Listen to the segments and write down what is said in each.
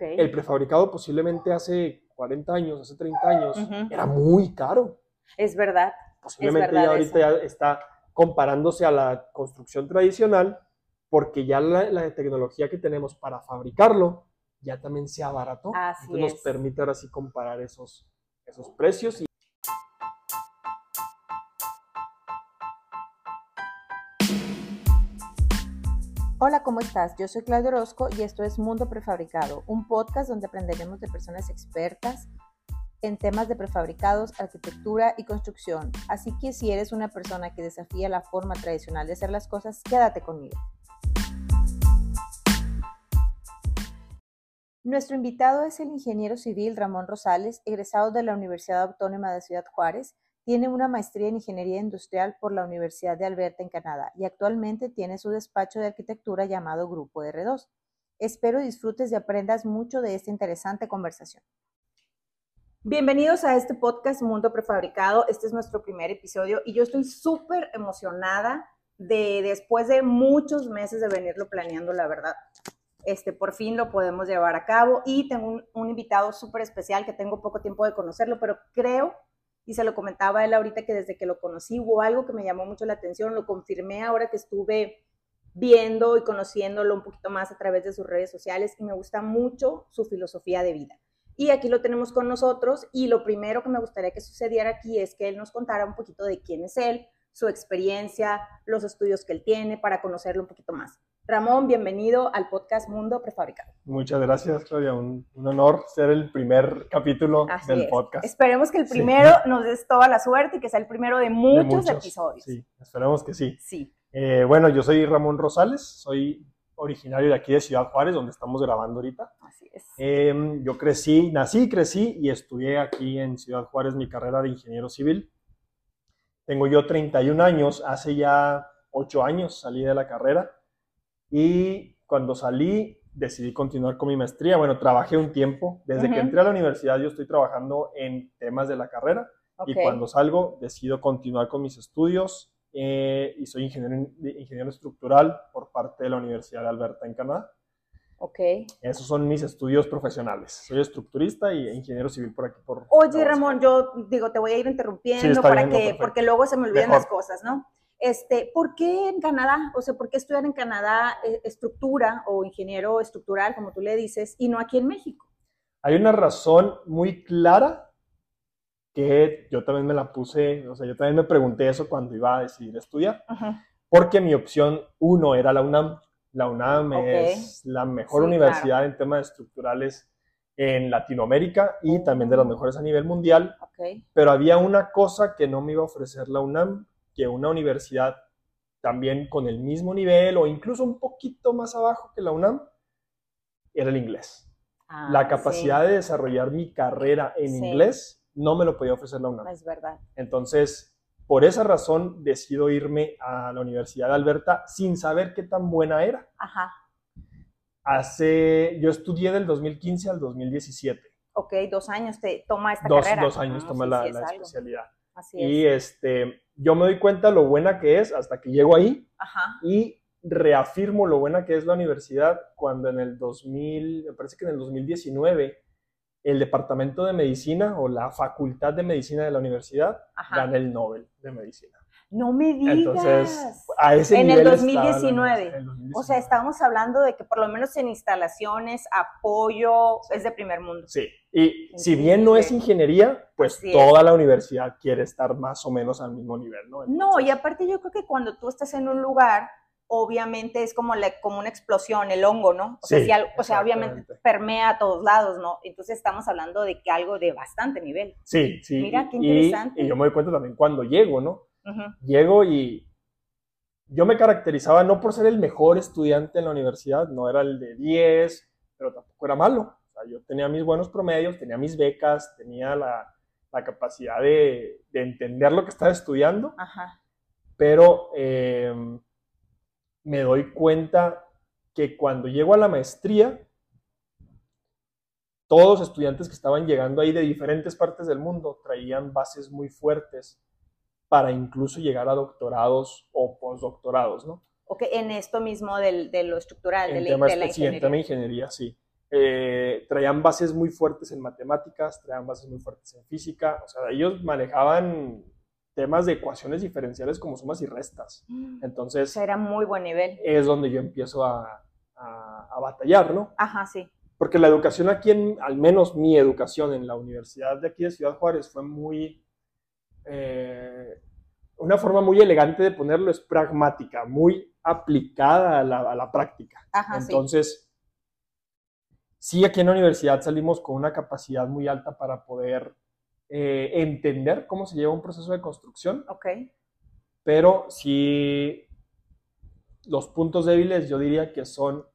Ok. El prefabricado posiblemente hace 40 años, hace 30 años, Ujú. era muy caro. Es verdad. Posiblemente verdad ya ahorita ya está comparándose a la construcción tradicional porque ya la, la tecnología que tenemos para fabricarlo ya también se abarató. Así Entonces es. nos permite ahora sí comparar esos, esos precios. Y Hola, ¿cómo estás? Yo soy Claudia Orozco y esto es Mundo Prefabricado, un podcast donde aprenderemos de personas expertas en temas de prefabricados, arquitectura y construcción. Así que si eres una persona que desafía la forma tradicional de hacer las cosas, quédate conmigo. Nuestro invitado es el ingeniero civil Ramón Rosales, egresado de la Universidad Autónoma de Ciudad Juárez. Tiene una maestría en ingeniería industrial por la Universidad de Alberta en Canadá y actualmente tiene su despacho de arquitectura llamado Grupo R2. Espero disfrutes y aprendas mucho de esta interesante conversación. Bienvenidos a este podcast Mundo Prefabricado. Este es nuestro primer episodio y yo estoy súper emocionada de después de muchos meses de venirlo planeando, la verdad. Este, por fin lo podemos llevar a cabo y tengo un, un invitado súper especial que tengo poco tiempo de conocerlo, pero creo, y se lo comentaba a él ahorita que desde que lo conocí hubo algo que me llamó mucho la atención, lo confirmé ahora que estuve viendo y conociéndolo un poquito más a través de sus redes sociales y me gusta mucho su filosofía de vida. Y aquí lo tenemos con nosotros y lo primero que me gustaría que sucediera aquí es que él nos contara un poquito de quién es él, su experiencia, los estudios que él tiene para conocerlo un poquito más. Ramón, bienvenido al podcast Mundo Prefabricado. muchas gracias, Claudia. Un, un honor ser el primer capítulo Así del es. podcast. Esperemos que el Sí. primero nos des toda la suerte y que sea el primero de De muchos, episodios. Sí, esperemos que sí. Sí. Eh, bueno, yo soy Ramón Rosales, soy originario de aquí de Ciudad Juárez, donde estamos grabando ahorita. así es. Eh, yo crecí, nací, crecí y estudié aquí en Ciudad Juárez mi carrera de ingeniero civil. Tengo yo 31 años, hace ya 8 años salí de la carrera y cuando salí decidí continuar con mi maestría. Bueno, trabajé un tiempo. Desde que Ujú. entré a la universidad yo estoy trabajando en temas de la carrera y Ok. cuando salgo decido continuar con mis estudios eh, y soy ingeniero, ingeniero estructural por parte de la Universidad de Alberta en Canadá. Ok. Esos son mis estudios profesionales. Soy estructurista y ingeniero civil por aquí. Por Oye, Ramón, yo digo, te voy a ir interrumpiendo Sí, para bien, no, que, perfecto. porque luego se me olvidan Mejor. las cosas, ¿no? Este, ¿por qué en Canadá? O sea, ¿por qué estudiar en Canadá eh, estructura o ingeniero estructural, como tú le dices, y no aquí en México? Hay una razón muy clara que yo también me la puse, o sea, yo también me pregunté eso cuando iba a decidir estudiar, Ajá. porque mi opción uno era la UNAM. La UNAM Ok. es la mejor Sí, universidad en temas estructurales en Latinoamérica y también de las mejores a nivel mundial. Ok. pero había una cosa que no me iba a ofrecer la UNAM, que una universidad también con el mismo nivel o incluso un poquito más abajo que la UNAM, era el inglés. Ah, la capacidad de desarrollar mi carrera en Sí. inglés no me lo podía ofrecer la UNAM. es verdad. Entonces, por esa razón decido irme a la Universidad de Alberta sin saber qué tan buena era. Ajá. Hace, yo estudié del 2015 al 2017. Ok, dos años te toma esta Dos, carrera. dos años Ah, tomé sí, la, la especialidad. Así Y es. este, yo me doy cuenta lo buena que es hasta que llego ahí Ajá. y reafirmo lo buena que es la universidad cuando en el 2000, me parece que en el 2019, el departamento de medicina o la facultad de medicina de la universidad Ajá. gana el Nobel de medicina. No me digas. Entonces, a ese En el nivel estaba la 2019. universidad, en el 2019. O sea, estábamos hablando de que por lo menos en instalaciones, apoyo, es de primer mundo. Sí, y si bien no es ingeniería, pues es. toda la universidad quiere estar más o menos al mismo nivel, ¿no? No, y aparte yo creo que cuando tú estás en un lugar, obviamente es como, la, como una explosión, el hongo, ¿no? O sea, Sí, si algo- o sea obviamente permea a todos lados, ¿no? Entonces estamos hablando de que algo de bastante nivel. Sí, sí. Mira, qué y- interesante. Y, yo me doy cuenta también cuando llego, ¿no? Llego y yo me caracterizaba no por ser el mejor estudiante en la universidad, no era el de 10, pero tampoco era malo. O sea, yo tenía mis buenos promedios, tenía mis becas, tenía la, la capacidad de, de entender lo que estaba estudiando, Ajá. pero eh, me doy cuenta que cuando llego a la maestría, todos los estudiantes que estaban llegando ahí de diferentes partes del mundo traían bases muy fuertes para incluso llegar a doctorados o postdoctorados, ¿no? Ok, en esto mismo del, de lo estructural, de En tema, de la espe- sí, en ingeniería. tema de ingeniería, sí. eh, traían bases muy fuertes en matemáticas, traían bases muy fuertes en física, o sea, ellos manejaban temas de ecuaciones diferenciales como sumas y restas. Mm. Entonces, Era muy buen nivel. es donde yo empiezo a, a- a batallar, ¿no? Ajá, sí. Porque la educación aquí, en, al menos mi educación en la universidad de aquí de Ciudad Juárez fue muy, eh, una forma muy elegante de ponerlo es pragmática, muy aplicada a la, a la práctica. Ajá, sí. Entonces, sí, aquí en la universidad salimos con una capacidad muy alta para poder eh, entender cómo se lleva un proceso de construcción, Ok. pero sí los puntos débiles yo diría que son,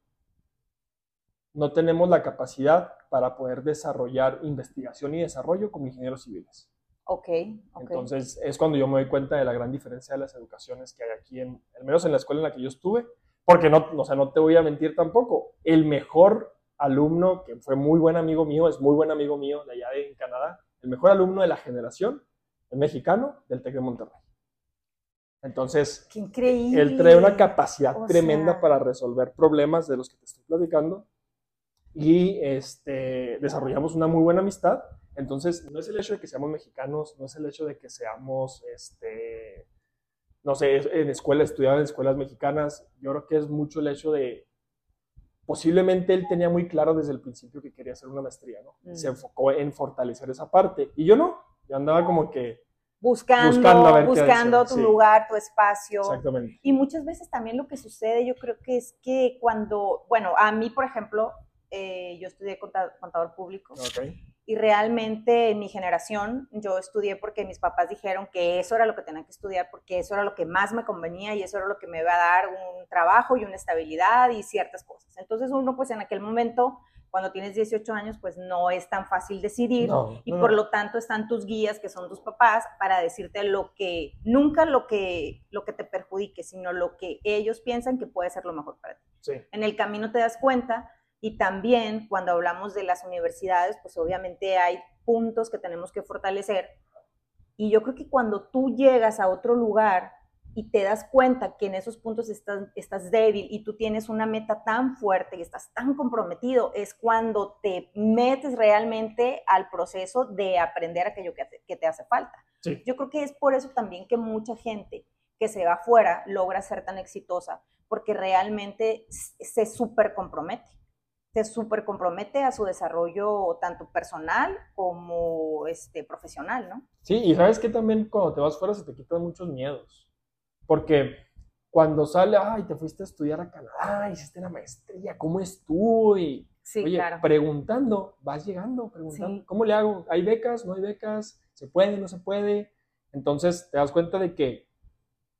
no tenemos la capacidad para poder desarrollar investigación y desarrollo como ingenieros civiles. Ok. ok. Entonces es cuando yo me doy cuenta de la gran diferencia de las educaciones que hay aquí, en, al menos en la escuela en la que yo estuve, porque no, o sea, no te voy a mentir tampoco, el mejor alumno, que fue muy buen amigo mío, es muy buen amigo mío de allá en Canadá, el mejor alumno de la generación, el mexicano del TEC de Monterrey. Entonces, Qué increíble. él trae una capacidad O tremenda sea- para resolver problemas de los que te estoy platicando y este, desarrollamos una muy buena amistad. Entonces, no es el hecho de que seamos mexicanos, no es el hecho de que seamos, este, no sé, en escuela, estudiar en escuelas mexicanas. Yo creo que es mucho el hecho de, posiblemente él tenía muy claro desde el principio que quería hacer una maestría, ¿no? Mm. Se enfocó en fortalecer esa parte. Y yo no, yo andaba como que, Buscando, Buscando tu sí. lugar, tu espacio. exactamente. Y muchas veces también lo que sucede, yo creo que es que cuando, bueno, a mí, por ejemplo, eh, yo estudié conta- contador público. Y realmente en mi generación yo estudié porque mis papás dijeron que eso era lo que tenía que estudiar porque eso era lo que más me convenía y eso era lo que me iba a dar un trabajo y una estabilidad y ciertas cosas. Entonces uno pues en aquel momento, cuando tienes 18 años, pues no es tan fácil decidir No, y no, por lo tanto están tus guías que son tus papás para decirte lo que nunca lo que lo que te perjudique sino lo que ellos piensan que puede ser lo mejor para ti Sí. en el camino te das cuenta y también cuando hablamos de las universidades pues obviamente hay puntos que tenemos que fortalecer y yo creo que cuando tú llegas a otro lugar y te das cuenta que en esos puntos estás, estás débil y tú tienes una meta tan fuerte y estás tan comprometido, es cuando te metes realmente al proceso de aprender aquello que, hace- que te hace falta. Sí. Yo creo que es por eso también que mucha gente que se va afuera logra ser tan exitosa, porque realmente se súper compromete. Se súper compromete a su desarrollo tanto personal como este, profesional, ¿no? Sí, y sabes que también cuando te vas fuera se te quitan muchos miedos. Porque cuando sale, ay, te fuiste a estudiar a Canadá, hiciste la maestría, ¿cómo estuvo? Y, Sí, oye, claro. preguntando, vas llegando, preguntando, Sí. ¿cómo le hago? ¿Hay becas? ¿No hay becas? ¿Se puede? ¿No se puede? Entonces te das cuenta de que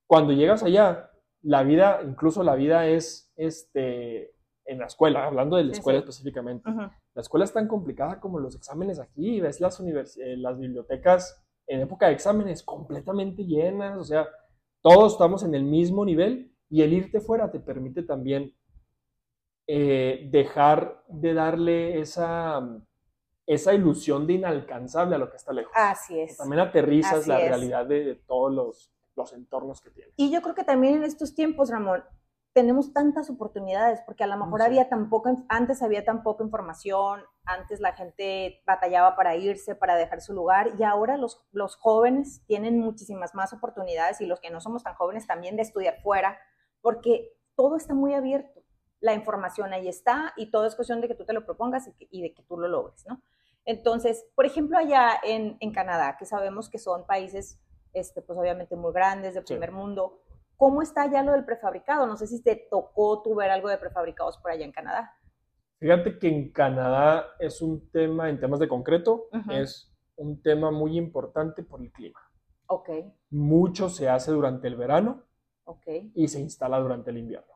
cuando llegas allá, la vida, incluso la vida es, este, en la escuela, hablando de la escuela sí. específicamente, la escuela es tan complicada como los exámenes aquí. Ves las, eh, las bibliotecas en época de exámenes completamente llenas. O sea, todos estamos en el mismo nivel y el irte fuera te permite también eh, dejar de darle esa, esa ilusión de inalcanzable a lo que está lejos. Así es. También aterrizas Así la es. realidad de, de todos los, los entornos que tienes. Y yo creo que también en estos tiempos, Ramón, tenemos tantas oportunidades, porque a lo mejor Sí. había tan poca, antes había tan poca información, antes la gente batallaba para irse, para dejar su lugar, y ahora los, los jóvenes tienen muchísimas más oportunidades, y los que no somos tan jóvenes también de estudiar fuera, porque todo está muy abierto. La información ahí está, y todo es cuestión de que tú te lo propongas y, que- y de que tú lo logres, ¿no? Entonces, por ejemplo, allá en, en Canadá, que sabemos que son países, este, pues obviamente muy grandes, de Sí. primer mundo, ¿cómo está ya lo del prefabricado? No sé si te tocó tú ver algo de prefabricados por allá en Canadá. Fíjate que en Canadá es un tema, en temas de concreto, es un tema muy importante por el clima. Ok, Mucho se hace durante el verano ok, y se instala durante el invierno,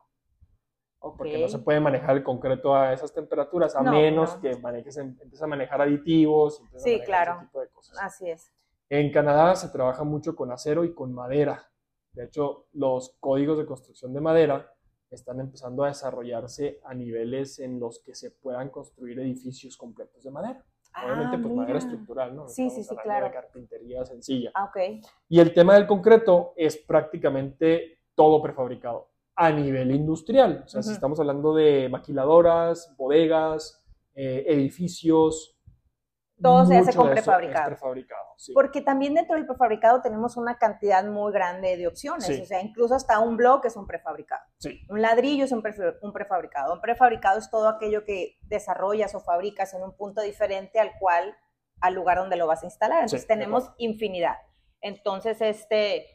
ok. porque no se puede manejar el concreto a esas temperaturas, a No, menos no. que manejes, empieces a manejar aditivos, y empieces a Sí, manejar claro. ese tipo de cosas. Así es. En Canadá se trabaja mucho con acero y con madera. De hecho, los códigos de construcción de madera están empezando a desarrollarse a niveles en los que se puedan construir edificios completos de madera. Obviamente, Ah, pues madera estructural, ¿no? Sí, sí, Estamos sí, claro. De carpintería sencilla. Ah, ok. Y el tema del concreto es prácticamente todo prefabricado a nivel industrial. O sea, si estamos hablando de maquiladoras, bodegas, eh, edificios. Todo se hace con prefabricado. prefabricado, sí. Porque también dentro del prefabricado tenemos una cantidad muy grande de opciones. Sí. O sea, incluso hasta un bloque es un prefabricado. Sí. Un ladrillo es un, prefa- un prefabricado. Un prefabricado es todo aquello que desarrollas o fabricas en un punto diferente al cual, al lugar donde lo vas a instalar. Entonces tenemos infinidad. Entonces, este,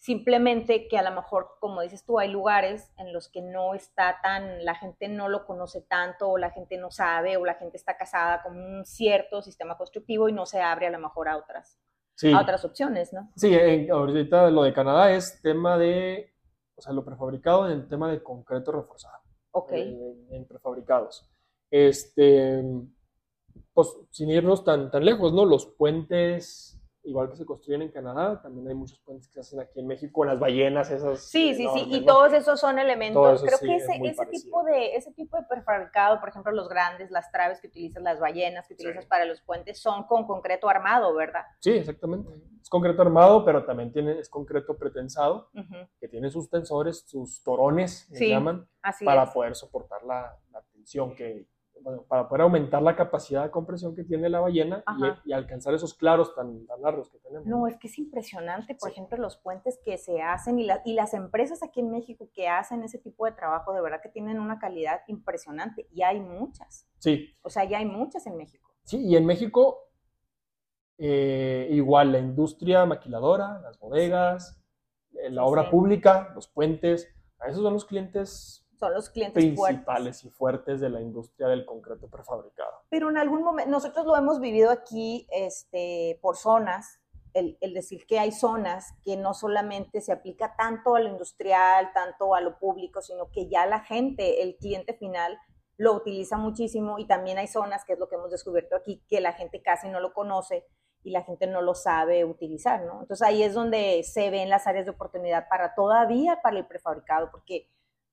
simplemente que a lo mejor, como dices tú, hay lugares en los que no está tan, la gente no lo conoce tanto, o la gente no sabe, o la gente está casada con un cierto sistema constructivo y no se abre a lo mejor a otras, Sí. a otras opciones, ¿no? Sí, en- ahorita lo de Canadá es tema de, o sea, lo prefabricado en el tema de concreto reforzado, Ok. en, en prefabricados. Este, pues sin irnos tan, tan lejos, ¿no? Los puentes, igual que se construyen en Canadá, también hay muchos puentes que se hacen aquí en México, las ballenas esas. Sí, sí, sí, enormes, y ¿no? todos esos son elementos. Creo sí, que es ese, muy ese tipo de ese tipo de prefabricado, por ejemplo, los grandes, las traves que utilizas, las ballenas que utilizas Sí. para los puentes, son con concreto armado, ¿verdad? Sí, exactamente. Es concreto armado, pero también tiene, es concreto pretensado, que tiene sus tensores, sus torones, Sí, llaman, para es. poder soportar la, la tensión que, bueno, para poder aumentar la capacidad de compresión que tiene la ballena y, y alcanzar esos claros tan, tan largos que tenemos. No, es que es impresionante, por Sí. ejemplo, los puentes que se hacen y, la- y las empresas aquí en México que hacen ese tipo de trabajo, de verdad que tienen una calidad impresionante y hay muchas. Sí, O sea, ya hay muchas en México. sí, y en México eh, igual la industria maquiladora, las bodegas, eh, la Sí, obra sí. pública, los puentes, a esos son los clientes Son los clientes fuertes. principales y fuertes de la industria del concreto prefabricado. pero en algún momento, nosotros lo hemos vivido aquí este, por zonas, el, el decir que hay zonas que no solamente se aplica tanto a lo industrial, tanto a lo público, sino que ya la gente, el cliente final, lo utiliza muchísimo y también hay zonas, que es lo que hemos descubierto aquí, que la gente casi no lo conoce y la gente no lo sabe utilizar, ¿no? Entonces ahí es donde se ven las áreas de oportunidad para todavía para el prefabricado, porque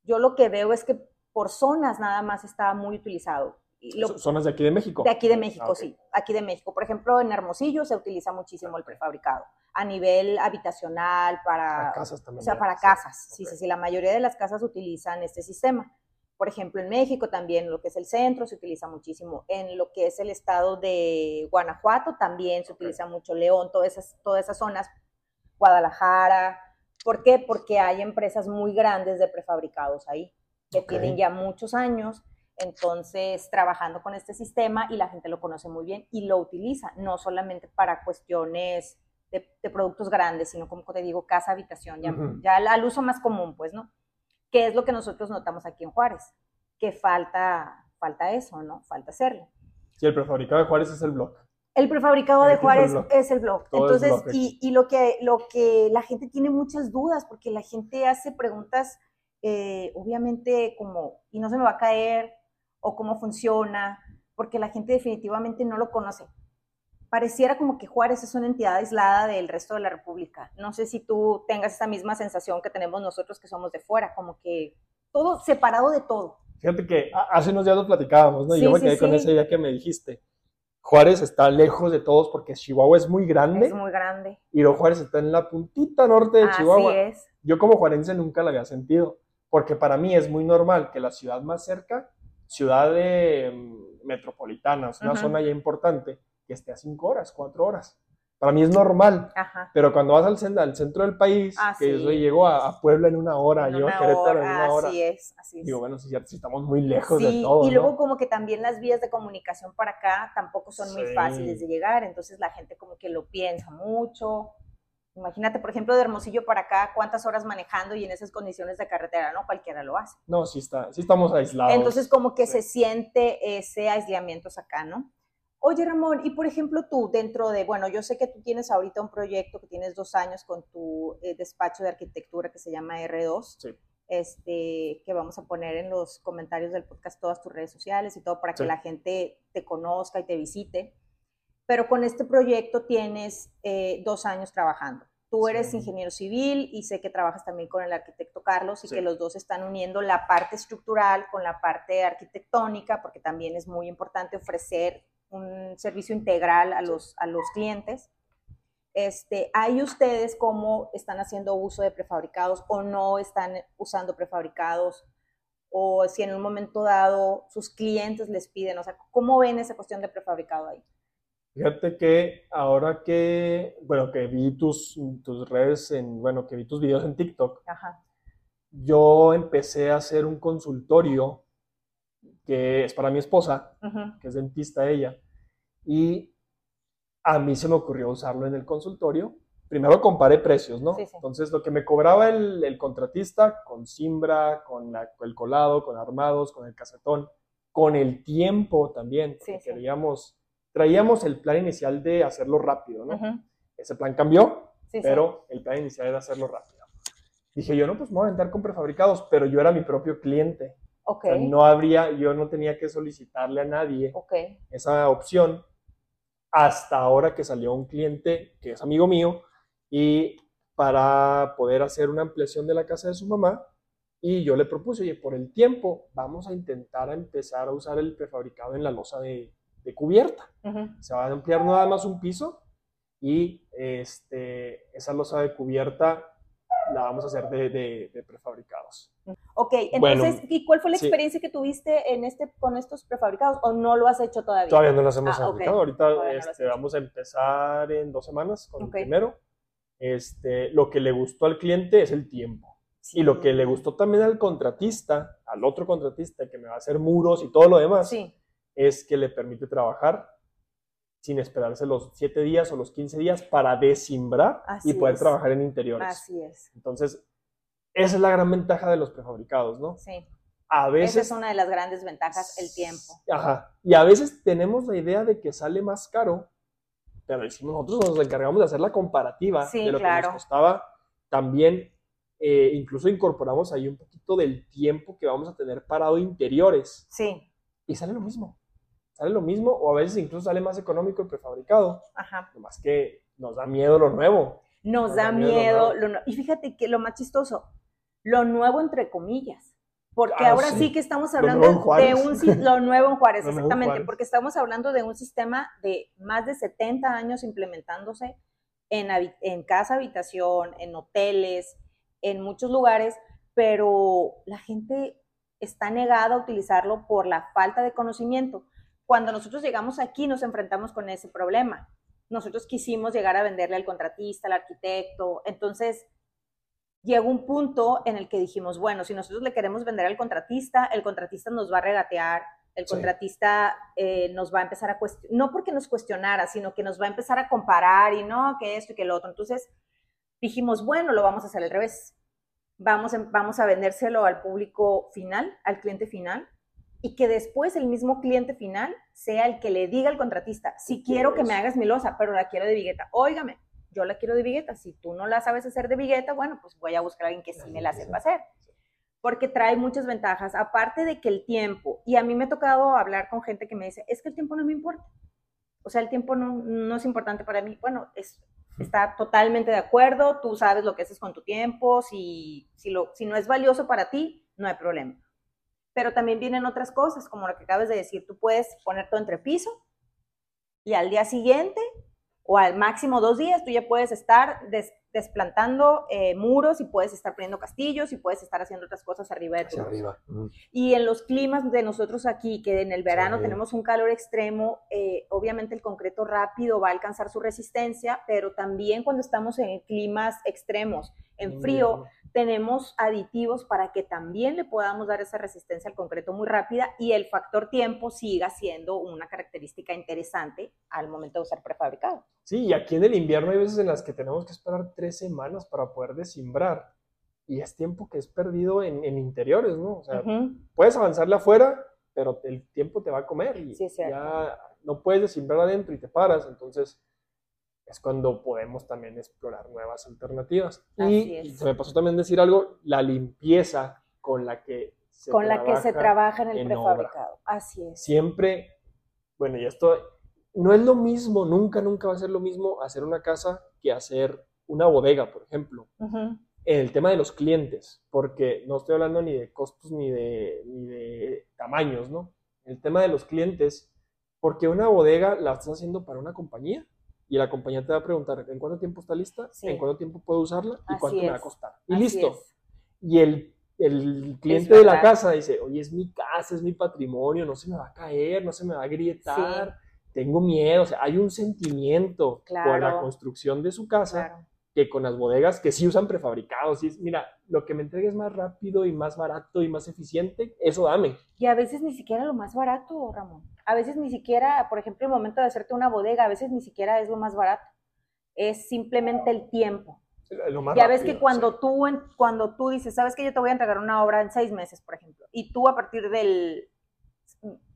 yo lo que veo es que por zonas nada más está muy utilizado. Lo- Zonas de aquí de México. de aquí de México, Ah, sí. Aquí de México. Por ejemplo, en Hermosillo se utiliza muchísimo el prefabricado. A nivel habitacional, para, Para casas también. o sea, para sí. casas. Sí, sí, sí. La mayoría de las casas utilizan este sistema. Por ejemplo, en México también, lo que es el centro, se utiliza muchísimo. En lo que es el estado de Guanajuato también se utiliza mucho. León, todas esas, todas esas zonas. Guadalajara. ¿Por qué? Porque hay empresas muy grandes de prefabricados ahí, que tienen ya muchos años entonces trabajando con este sistema y la gente lo conoce muy bien y lo utiliza, no solamente para cuestiones de, de productos grandes, sino como te digo, casa, habitación, ya, Ujú. ya al, al uso más común, pues, ¿no? Que es lo que nosotros notamos aquí en Juárez, que falta, falta eso, ¿no? Falta hacerlo. Sí, el prefabricado de Juárez es el bloque. El prefabricado de Juárez es el blog. Todo Entonces, blog y, y lo, que, lo que la gente tiene muchas dudas, porque la gente hace preguntas, eh, obviamente, como, ¿y no se me va a caer? ¿O cómo funciona? Porque la gente definitivamente no lo conoce. Pareciera como que Juárez es una entidad aislada del resto de la República. No sé si tú tengas esa misma sensación que tenemos nosotros que somos de fuera, como que todo separado de todo. Fíjate que a- hace unos días lo platicábamos, ¿no? Y Sí, yo me sí, quedé con sí. esa idea que me dijiste. Juárez está lejos de todos porque Chihuahua es muy grande Es muy grande. y luego Juárez está en la puntita norte de Así Chihuahua. es. Yo como juarense nunca la había sentido, porque para mí es muy normal que la ciudad más cerca, ciudad de, mm, metropolitana, sea, una zona ya importante, que esté a cinco horas, cuatro horas. Para mí es normal, Ajá. pero cuando vas al, cen- al centro del país, Ah, que yo llego a, a Puebla en una hora, En llego a Querétaro en hora, una hora, Así es, así es. digo, bueno, cierto, sí estamos muy lejos Sí, de todo, y ¿no? luego como que también las vías de comunicación para acá tampoco son muy fáciles de llegar, entonces la gente como que lo piensa mucho. Imagínate, por ejemplo, de Hermosillo para acá, cuántas horas manejando y en esas condiciones de carretera, ¿no? Cualquiera lo hace. No, sí, está, sí estamos aislados. Entonces como que sí. se siente ese aislamiento acá, ¿no? Oye, Ramón, y por ejemplo tú, dentro de, bueno, yo sé que tú tienes ahorita un proyecto que tienes dos años con tu eh, despacho de arquitectura que se llama R2, Sí. este, que vamos a poner en los comentarios del podcast todas tus redes sociales y todo para que la gente te conozca y te visite. Pero con este proyecto tienes eh, dos años trabajando. Tú eres Sí. ingeniero civil y sé que trabajas también con el arquitecto Carlos y que los dos están uniendo la parte estructural con la parte arquitectónica, porque también es muy importante ofrecer un servicio integral a los, a los clientes. Este, ¿Hay ustedes cómo están haciendo uso de prefabricados o no están usando prefabricados? o si en un momento dado sus clientes les piden, o sea, ¿cómo ven esa cuestión de prefabricado ahí? Fíjate que ahora que, bueno, que vi tus, tus redes, en, bueno, que vi tus videos en TikTok, yo empecé a hacer un consultorio que es para mi esposa, que es dentista ella, y a mí se me ocurrió usarlo en el consultorio. Primero comparé precios, ¿no? Entonces, lo que me cobraba el, contratista con simbra, con el colado, con armados, con el casetón, con el tiempo también, queríamos traíamos el plan inicial de hacerlo rápido, ¿no? Ese plan cambió, pero el plan inicial era hacerlo rápido. Dije yo, no, pues me voy a aventar con prefabricados, pero yo era mi propio cliente. No habría, yo no tenía que solicitarle a nadie esa opción hasta ahora que salió un cliente que es amigo mío y para poder hacer una ampliación de la casa de su mamá y yo le propuse, oye, por el tiempo vamos a intentar a empezar a usar el prefabricado en la losa de, de cubierta. Se va a ampliar nada más un piso y este, esa losa de cubierta la vamos a hacer de, prefabricados. Ok, entonces, ¿y cuál fue la experiencia que tuviste en este, con estos prefabricados o no lo has hecho todavía? Todavía no las hemos ah, fabricado. Ahorita este, vamos a empezar en dos semanas con el primero. Este, lo que le gustó al cliente es el tiempo. Y lo que le gustó también al contratista, al otro contratista que me va a hacer muros y todo lo demás, sí es que le permite trabajar sin esperarse los 7 días o los 15 días para desimbrar y poder trabajar en interiores. Así es. Entonces, esa es la gran ventaja de los prefabricados, ¿no? Sí. A veces, Esa es una de las grandes ventajas, el tiempo. Ajá. Y a veces tenemos la idea de que sale más caro, pero decimos nosotros nos encargamos de hacer la comparativa de lo que nos costaba. También eh, incluso incorporamos ahí un poquito del tiempo que vamos a tener parado interiores. Sí. Y sale lo mismo sale lo mismo o a veces incluso sale más económico el prefabricado. Ajá. Más que nos da miedo lo nuevo. Nos, da, miedo, lo y fíjate que lo más chistoso, lo nuevo entre comillas. Porque ah, ahora sí. que estamos hablando de un lo nuevo en Juárez, exactamente, porque estamos hablando de un sistema de más de 70 años implementándose en, en casa habitación, en hoteles, en muchos lugares, pero la gente está negada a utilizarlo por la falta de conocimiento. Cuando nosotros llegamos aquí nos enfrentamos con ese problema. Nosotros quisimos llegar a venderle al contratista, al arquitecto. Entonces, llegó un punto en el que dijimos, bueno, si nosotros le queremos vender al contratista, el contratista nos va a regatear, el contratista eh, nos va a empezar a cuestionar, no porque nos cuestionara, sino que nos va a empezar a comparar y no, que esto y que lo otro. Entonces, dijimos, bueno, lo vamos a hacer al revés. Vamos, vamos a vendérselo al público final, al cliente final, y que después el mismo cliente final sea el que le diga al contratista, si quiero que me hagas mi losa, pero la quiero de vigueta. Óigame, yo la quiero de vigueta. Si tú no la sabes hacer de vigueta, bueno, pues voy a buscar a alguien que sí me la sepa hacer. Porque trae muchas ventajas, aparte de que el tiempo, y a mí me ha tocado hablar con gente que me dice, es que el tiempo no me importa. O sea, el tiempo no, no es importante para mí. Bueno, es, está totalmente de acuerdo, tú sabes lo que haces con tu tiempo, si, si, lo, si no es valioso para ti, no hay problema pero también vienen otras cosas, como lo que acabas de decir, tú puedes poner todo entre piso y al día siguiente o al máximo dos días tú ya puedes estar desplantando eh, muros y puedes estar poniendo castillos y puedes estar haciendo otras cosas arriba de tu arriba. Y en los climas de nosotros aquí, que en el verano tenemos un calor extremo, eh, obviamente el concreto rápido va a alcanzar su resistencia, pero también cuando estamos en climas extremos, en frío, tenemos aditivos para que también le podamos dar esa resistencia al concreto muy rápida y el factor tiempo siga siendo una característica interesante al momento de usar prefabricado. Sí, y aquí en el invierno hay veces en las que tenemos que esperar tres semanas para poder desimbrar y es tiempo que es perdido en, interiores, ¿no? O sea, puedes avanzarle afuera, pero el tiempo te va a comer y ya no puedes desimbrar adentro y te paras, entonces es cuando podemos también explorar nuevas alternativas. y se me pasó también decir algo, la limpieza con la que se con la que se trabaja en el prefabricado. Así es. Siempre, bueno, y esto no es lo mismo, nunca, nunca va a ser lo mismo hacer una casa que hacer una bodega, por ejemplo. En el tema de los clientes, porque no estoy hablando ni de costos ni de, ni de tamaños, ¿no? El tema de los clientes, porque una bodega la estás haciendo para una compañía y la compañía te va a preguntar en cuánto tiempo está lista, en cuánto tiempo puedo usarla y cuánto me va a costar. Y listo. Y el el cliente de la casa dice, oye, es mi casa, es mi patrimonio, no se me va a caer, no se me va a agrietar, tengo miedo, o sea, hay un sentimiento por la construcción de su casa que con las bodegas que sí usan prefabricados, y mira, lo que me entregues más rápido y más barato y más eficiente, eso dame. Y a veces ni siquiera lo más barato, Ramón. A veces ni siquiera, por ejemplo, el momento de hacerte una bodega, a veces ni siquiera es lo más barato. Es simplemente el tiempo ya ves que cuando tú, cuando tú dices, sabes que yo te voy a entregar una obra en seis meses, por ejemplo, y tú a partir del,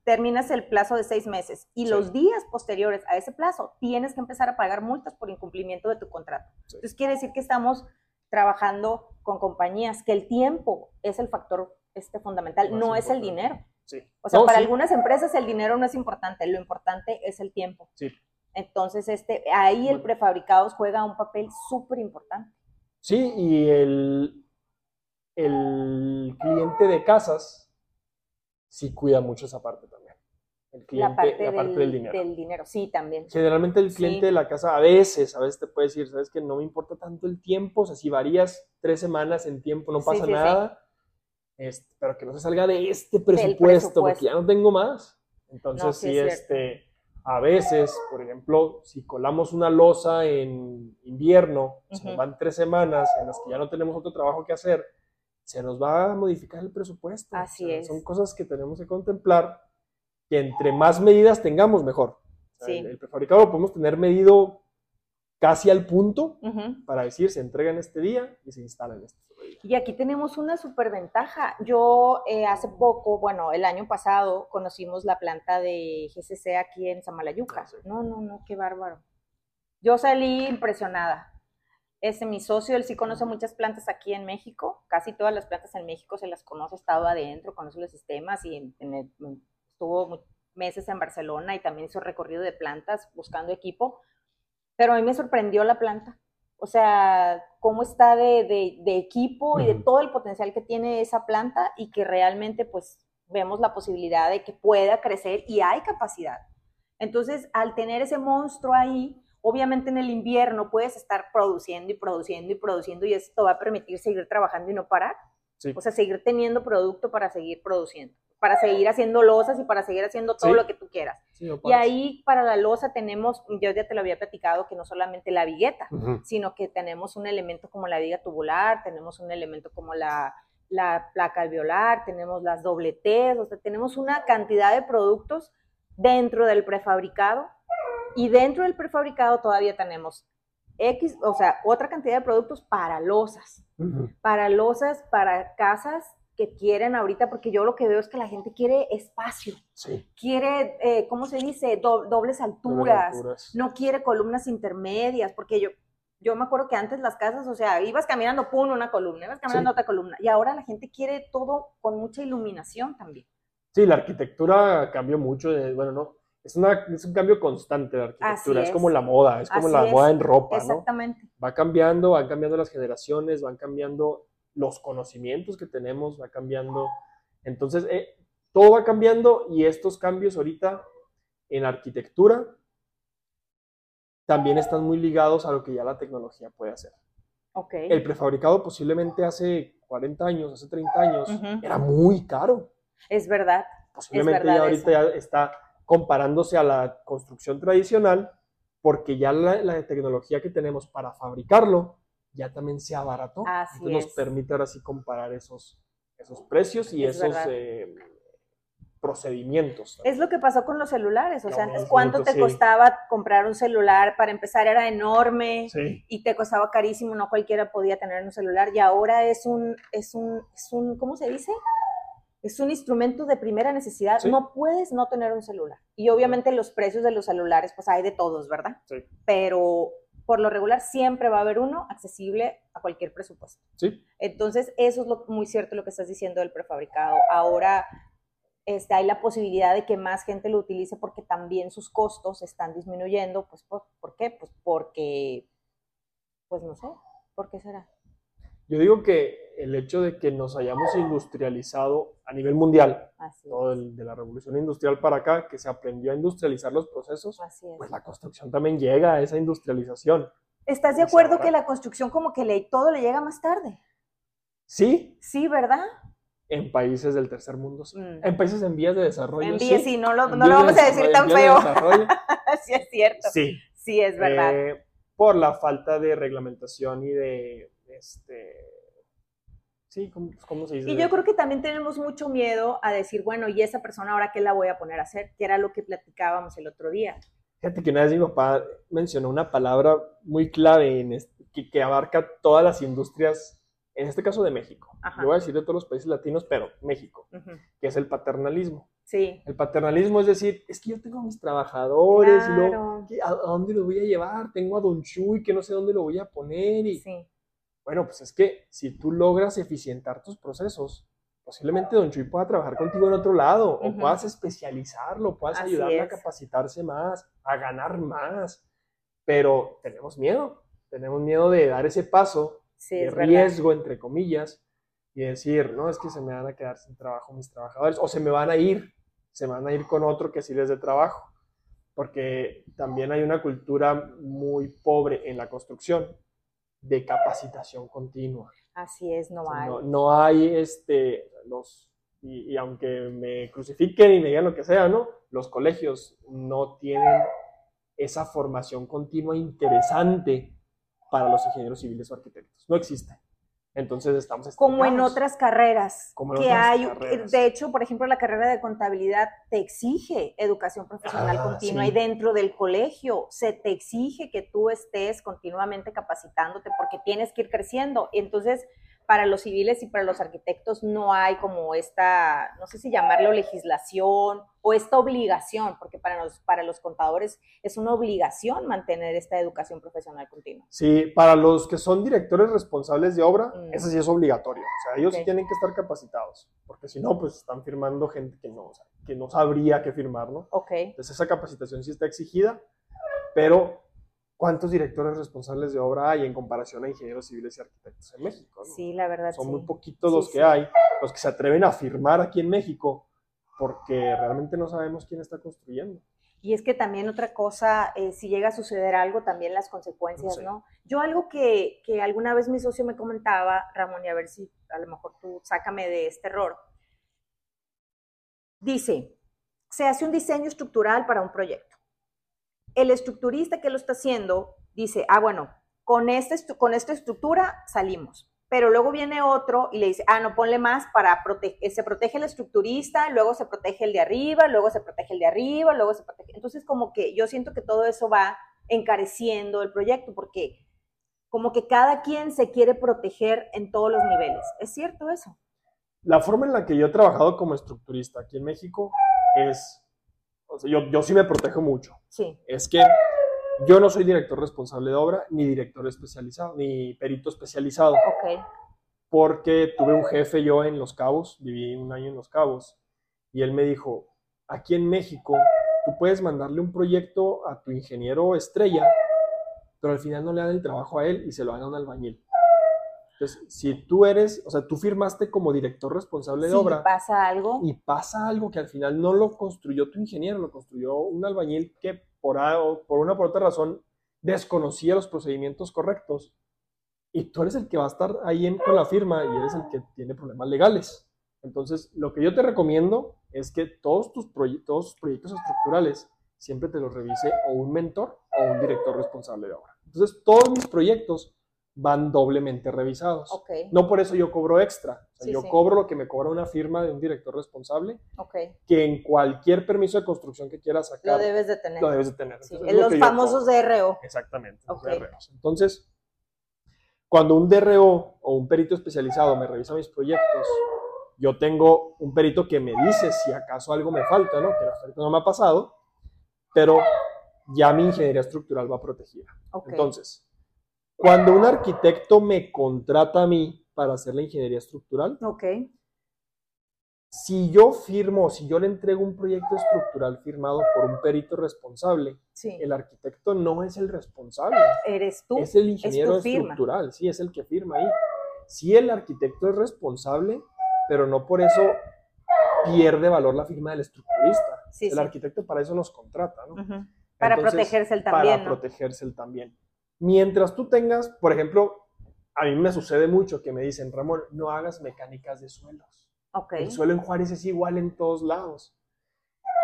terminas el plazo de seis meses y los días posteriores a ese plazo tienes que empezar a pagar multas por incumplimiento de tu contrato. Entonces quiere decir que estamos trabajando con compañías, que el tiempo es el factor este fundamental, no es el dinero. O sea, para algunas empresas el dinero no es importante, lo importante es el tiempo. Sí. Entonces, este, ahí el prefabricados juega un papel súper importante. Sí, y el, el cliente de casas sí cuida mucho esa parte también. El cliente, la parte, del, dinero. Del dinero, sí, también. Generalmente el cliente de la casa a veces, a veces te puede decir, sabes que no me importa tanto el tiempo, o sea, si varías tres semanas en tiempo no pasa nada, este, pero que no se salga de este presupuesto, porque ya no tengo más. Entonces sí, este a veces, por ejemplo, si colamos una losa en invierno, se nos van tres semanas en las que ya no tenemos otro trabajo que hacer, se nos va a modificar el presupuesto. Así es. Son cosas que tenemos que contemplar, que entre más medidas tengamos, mejor. sí. el, el, prefabricado lo podemos tener medido casi al punto para decir se entrega en este día y se instala en este día. Y aquí tenemos una superventaja. Yo eh, hace poco, bueno, el año pasado conocimos la planta de GCC aquí en Samalayuca. Ah, no, no, no, qué bárbaro. Yo salí impresionada. Ese, mi socio, él sí conoce muchas plantas aquí en México, casi todas las plantas en México se las conoce, ha estado adentro, conoce los sistemas y estuvo meses en Barcelona y también hizo recorrido de plantas buscando equipo pero a mí me sorprendió la planta. O sea, cómo está de, de, equipo y de todo el potencial que tiene esa planta y que realmente pues vemos la posibilidad de que pueda crecer y hay capacidad. Entonces, al tener ese monstruo ahí, obviamente en el invierno puedes estar produciendo y produciendo y produciendo y esto va a permitir seguir trabajando y no parar. O sea, seguir teniendo producto para seguir produciendo para seguir haciendo losas y para seguir haciendo todo lo que tú quieras. y ahí para la losa tenemos, yo ya te lo había platicado, que no solamente la vigueta, sino que tenemos un elemento como la viga tubular, tenemos un elemento como la, la placa alveolar, tenemos las doble T, o sea, tenemos una cantidad de productos dentro del prefabricado. Y dentro del prefabricado todavía tenemos X, o sea, otra cantidad de productos para losas, para losas, para casas que quieren ahorita, porque yo lo que veo es que la gente quiere espacio, quiere, eh, ¿cómo se dice? dobles, alturas, no quiere columnas intermedias, porque yo, yo me acuerdo que antes las casas, o sea, ibas caminando, pum, una columna, ibas caminando otra columna, y ahora la gente quiere todo con mucha iluminación también. Sí, la arquitectura cambió mucho, de, bueno, no, es, una, es un cambio constante de arquitectura, es. como la moda, es como la moda en ropa, Exactamente. Va cambiando, van cambiando las generaciones, van cambiando los conocimientos que tenemos va cambiando. Entonces, eh, todo va cambiando y estos cambios ahorita en arquitectura también están muy ligados a lo que ya la tecnología puede hacer. Okay. El prefabricado posiblemente hace 40 años, hace 30 años, era muy caro. Es verdad. Posiblemente ya ahorita ya está comparándose a la construcción tradicional porque ya la tecnología que tenemos para fabricarlo ya también se abarató. Así nos permite ahora sí comparar esos, esos precios y esos eh, procedimientos. Es lo que pasó con los celulares, o sea, antes cuánto te costaba comprar un celular, para empezar era enorme y te costaba carísimo, no cualquiera podía tener un celular y ahora es un, es un, es un ¿cómo se dice? Es un instrumento de primera necesidad, no puedes no tener un celular. Y obviamente los precios de los celulares, pues hay de todos, ¿verdad? Sí. Pero por lo regular siempre va a haber uno accesible a cualquier presupuesto. Sí. Entonces, eso es lo, muy cierto lo que estás diciendo del prefabricado. Ahora este, hay la posibilidad de que más gente lo utilice porque también sus costos están disminuyendo. Pues, ¿por, ¿por qué? Pues porque, pues no sé, ¿por qué será? Yo digo que el hecho de que nos hayamos industrializado a nivel mundial, de la revolución industrial para acá, que se aprendió a industrializar los procesos, pues la construcción también llega a esa industrialización. ¿Estás de acuerdo que la construcción como que le, todo le llega más tarde? Sí, Sí, ¿verdad? en países del tercer mundo, sí. Mm. En países en vías de desarrollo, En vías, sí, no lo, no lo de vamos a decir tan de feo. desarrollo, sí, es cierto. sí. Sí, es verdad. Eh, por la falta de reglamentación y de, este, sí, ¿cómo, cómo se dice? Y yo creo que también tenemos mucho miedo a decir, bueno, ¿y esa persona ahora qué la voy a poner a hacer? Que era lo que platicábamos el otro día. Fíjate que una vez mi papá mencionó una palabra muy clave en que, que abarca todas las industrias, en este caso de México. Ajá. Yo voy a decir de todos los países latinos, pero México, que es el paternalismo. Sí. El paternalismo es decir, es que yo tengo a mis trabajadores y luego, Claro. ¿qué- ¿a, a dónde lo voy a llevar? Tengo a Don Chuy que no sé dónde lo voy a poner y Sí. Bueno, pues es que si tú logras eficientar tus procesos, posiblemente Don Chuy pueda trabajar contigo en otro lado, o puedas especializarlo, puedas Así ayudarle a capacitarse más, a ganar más. Pero tenemos miedo, tenemos miedo de dar ese paso Sí, de es verdad. riesgo, entre comillas, y decir, no, es que se me van a quedar sin trabajo mis trabajadores, o se me van a ir, se van a ir con otro que sí les dé trabajo. Porque también hay una cultura muy pobre en la construcción de capacitación continua. Así es, no O sea, hay. no, no hay este, los, y, y aunque me crucifiquen y me digan lo que sea, ¿no? Los colegios no tienen esa formación continua interesante para los ingenieros civiles o arquitectos. No existe. Entonces estamos Como en otras carreras Como en que otras hay, carreras. de hecho, por ejemplo, la carrera de contabilidad te exige educación profesional Ah, continua sí. y dentro del colegio se te exige que tú estés continuamente capacitándote porque tienes que ir creciendo. Entonces, para los civiles y para los arquitectos no hay como esta, no sé si llamarlo legislación o esta obligación, porque para los, para los contadores es una obligación mantener esta educación profesional continua. Sí, para los que son directores responsables de obra, Mm. eso sí es obligatorio. O sea, ellos sí Ok. tienen que estar capacitados, porque si no, pues están firmando gente que no, o sea, que no sabría qué firmar, ¿no? Ok. Entonces esa capacitación sí está exigida, pero ¿cuántos directores responsables de obra hay en comparación a ingenieros civiles y arquitectos en México? no? Sí, la verdad. Son sí. muy poquitos los sí. que hay, los que se atreven a firmar aquí en México, porque realmente no sabemos quién está construyendo. Y es que también otra cosa, eh, si llega a suceder algo, también las consecuencias, Sí. ¿no? Yo algo que, que alguna vez mi socio me comentaba, Ramón, y a ver si a lo mejor tú sácame de este error. Dice, se hace un diseño estructural para un proyecto. El estructurista que lo está haciendo dice, ah, bueno, con, este, con esta estructura salimos. Pero luego viene otro y le dice, ah, no, ponle más para proteger, se protege el estructurista, luego se protege el de arriba, luego se protege el de arriba, luego se protege. Entonces, como que yo siento que todo eso va encareciendo el proyecto porque como que cada quien se quiere proteger en todos los niveles. ¿Es cierto eso? La forma en la que yo he trabajado como estructurista aquí en México es, o sea, yo, yo sí me protejo mucho. Sí. Es que yo no soy director responsable de obra, ni director especializado, ni perito especializado. Ok. porque tuve un jefe yo en Los Cabos, viví un año en Los Cabos, y él me dijo, aquí en México, tú puedes mandarle un proyecto a tu ingeniero estrella, pero al final no le dan el trabajo a él y se lo dan a un albañil. Entonces, si tú eres, o sea, tú firmaste como director responsable de obra pasa algo, y pasa algo que al final no lo construyó tu ingeniero, lo construyó un albañil que por, por una o por otra razón desconocía los procedimientos correctos y tú eres el que va a estar ahí en- con la firma y eres el que tiene problemas legales. Entonces, lo que yo te recomiendo es que todos tus, proye- todos tus proyectos estructurales siempre te los revise o un mentor o un director responsable de obra. Entonces, todos mis proyectos van doblemente revisados. ok, No por eso yo cobro extra. O sea, Sí, yo sí. cobro lo que me cobra una firma de un director responsable, ok. que en cualquier permiso de construcción que quieras Lo sacar, debes de tener. lo debes de tener. Sí, Entonces, es lo Los yo famosos. DRO. Exactamente. los Ok. DROs. Entonces, cuando un DRO o un perito especializado me revisa mis proyectos, yo tengo un perito que me dice si acaso algo me falta, ¿no? Que hasta ahorita no me ha pasado, pero ya mi ingeniería estructural va protegida. Entonces, cuando un arquitecto me contrata a mí para hacer la ingeniería estructural, ok. si yo firmo, si yo le entrego un proyecto estructural firmado por un perito responsable, Sí. el arquitecto no es el responsable, Eres tú. es el ingeniero firma. estructural, sí, es el que firma ahí. Sí, el arquitecto es responsable, pero no por eso pierde valor la firma del estructurista. Sí, el sí. arquitecto para eso nos contrata, ¿no? Ujú. Para Entonces, protegerse él también, Para ¿no? protegerse él también. Mientras tú tengas, por ejemplo, a mí me sucede mucho que me dicen, Ramón, no hagas mecánicas de suelos. Okay. El suelo en Juárez es igual en todos lados.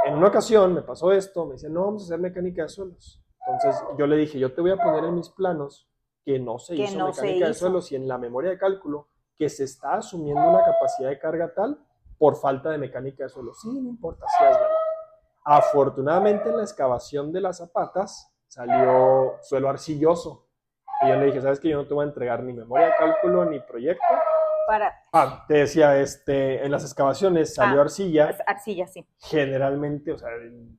En una ocasión me pasó esto, me decían, no, vamos a hacer mecánica de suelos. Entonces yo le dije, yo te voy a poner en mis planos que no se Que hizo no se mecánica de hizo. suelos y en la memoria de cálculo que se está asumiendo una capacidad de carga tal por falta de mecánica de suelo. Sí, no importa, sí, hazlo. Afortunadamente en la excavación de las zapatas salió suelo arcilloso. Y yo le dije, ¿sabes que Yo no te voy a entregar ni memoria de cálculo ni proyecto. Para Ah, te decía, este, en las excavaciones salió Ah. arcilla, arcilla, sí. generalmente, o sea, en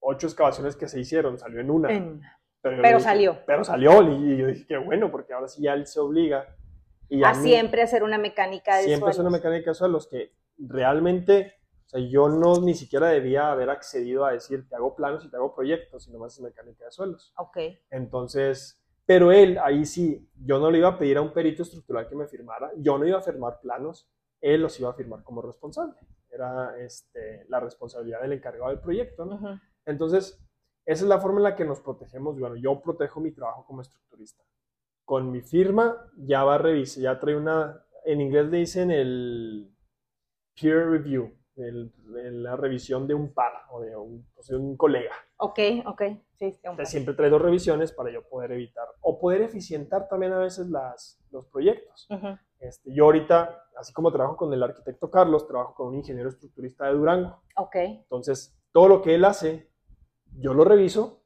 ocho excavaciones que se hicieron, salió en una. En- Pero, dije, salió. Pero salió, y yo dije, qué bueno, porque ahora sí ya él se obliga. Y a mí siempre hacer una mecánica de siempre es una suelos. mecánica de suelos que realmente, sea, yo no ni siquiera debía haber accedido a decir, te hago planos y te hago proyectos, sino más es mecánica de suelos. Ok. Entonces, pero él, ahí sí, yo no le iba a pedir a un perito estructural que me firmara, yo no iba a firmar planos, él los iba a firmar como responsable. Era este, la responsabilidad del encargado del proyecto. Entonces, esa es la forma en la que nos protegemos. Bueno, yo protejo mi trabajo como estructurista. Con mi firma ya va a revisar, ya trae una, en inglés le dicen el peer review, el- el- la revisión de un par o de un, o sea, un colega. Ok, ok. Sí, sí, siempre trae dos revisiones para yo poder evitar o poder eficientar también a veces las, los proyectos. Ujú. Este, yo ahorita, así como trabajo con el arquitecto Carlos, trabajo con un ingeniero estructurista de Durango. Ok. Entonces, todo lo que él hace, yo lo reviso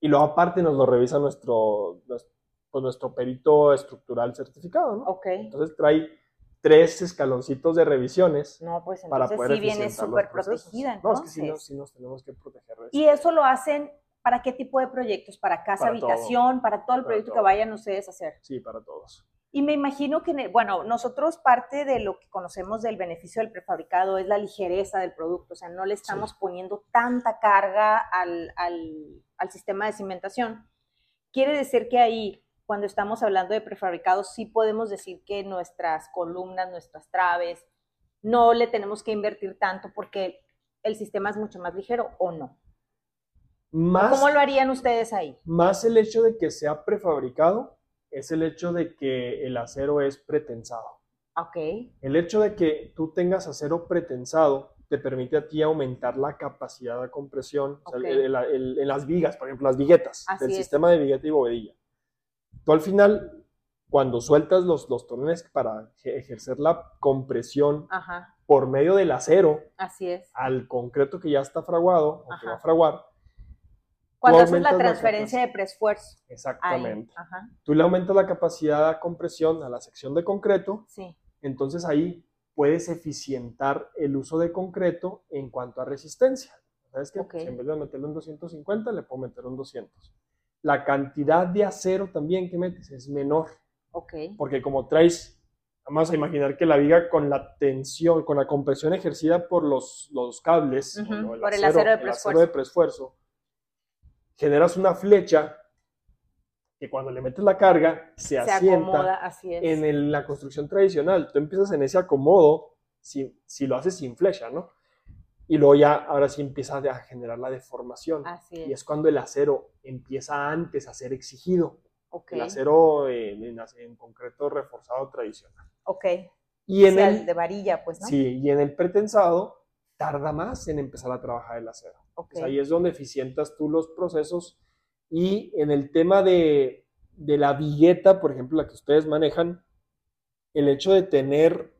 y luego aparte nos lo revisa nuestro, nuestro, pues, nuestro perito estructural certificado, ¿no? Ok. Entonces trae tres escaloncitos de revisiones No, pues para entonces poder sí viene súper protegida. No, es que sí, entonces. nos- sí nos tenemos que proteger de Y eso lo hacen para qué tipo de proyectos? Para casa, Para todo. habitación, para todo el Para proyecto que vayan ustedes a hacer. Sí, para todos. Y me imagino que, bueno, nosotros parte de lo que conocemos del beneficio del prefabricado es la ligereza del producto, o sea, no le estamos poniendo tanta carga al, al- al sistema de cimentación. Quiere decir que ahí, cuando estamos hablando de prefabricados, sí podemos decir que nuestras columnas, nuestras traves, no le tenemos que invertir tanto porque el sistema es mucho más ligero o no. Más, ¿Cómo lo harían ustedes ahí? más el hecho de que sea prefabricado es el hecho de que el acero es pretensado. Ok, El hecho de que tú tengas acero pretensado te permite a ti aumentar la capacidad de compresión o sea, el- el- el- en las vigas, por ejemplo, las viguetas, Así del es. sistema de vigueta y bovedilla. Tú al final, cuando sueltas los, los para eje- ejercer la compresión ajá, por medio del acero así es. al concreto que ya está fraguado o que va a fraguar, Cuando haces la transferencia de preesfuerzo. Exactamente. ajá, Tú le aumentas la capacidad de compresión a la sección de concreto sí. entonces ahí puedes eficientar el uso de concreto en cuanto a resistencia. ¿Sabes qué? En vez de meterlo en 250, le puedo meter un 200. La cantidad de acero también que metes es menor, Ok, porque como traes, vamos a imaginar que la viga con la tensión, con la compresión ejercida por los, los cables, o por el acero de de preesfuerzo, generas una flecha que cuando le metes la carga se, se asienta acomoda, así es. en el- la construcción tradicional, tú empiezas en ese acomodo, si, si lo haces sin flecha, ¿no? Y luego ya, ahora sí empieza a generar la deformación. Así Y es. es cuando el acero empieza antes a ser exigido. Ok, El acero en, en- en concreto reforzado tradicional. ok. Y en O sea, el, de varilla, pues, ¿no? sí, y en el pretensado tarda más en empezar a trabajar el acero. Ok, Pues ahí es donde eficientas tú los procesos. Y en el tema de, de la vigueta, por ejemplo, la que ustedes manejan, el hecho de tener,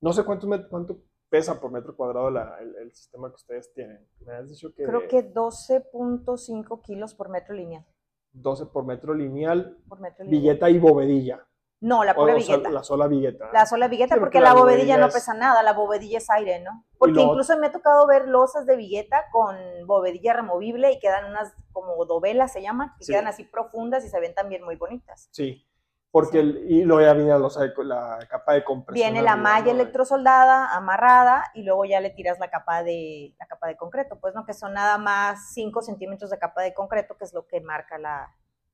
no sé cuánto, cuánto pesa por metro cuadrado la- el, el sistema que ustedes tienen. Me has dicho que Creo que 12.5 kilos por metro lineal. 12 por metro lineal, Por metro lineal. vigueta y bovedilla. No, la pura O- vigueta. la sola vigueta. La sola Sí, porque porque la la bovedilla bovedilla no es- pesa nada, la bovedilla es aire, ¿no? Porque incluso me ha tocado ver losas de vigueta con bovedilla removible y quedan unas como dovelas, se llaman, que Sí. quedan así profundas y se ven también muy bonitas. Sí, porque el- y luego ya viene la, co- la capa de compresión. Viene la malla electrosoldada, amarrada, y luego ya le tiras la capa de la capa de concreto, pues no, que son nada más 5 centímetros de capa de concreto, que es lo que marca la,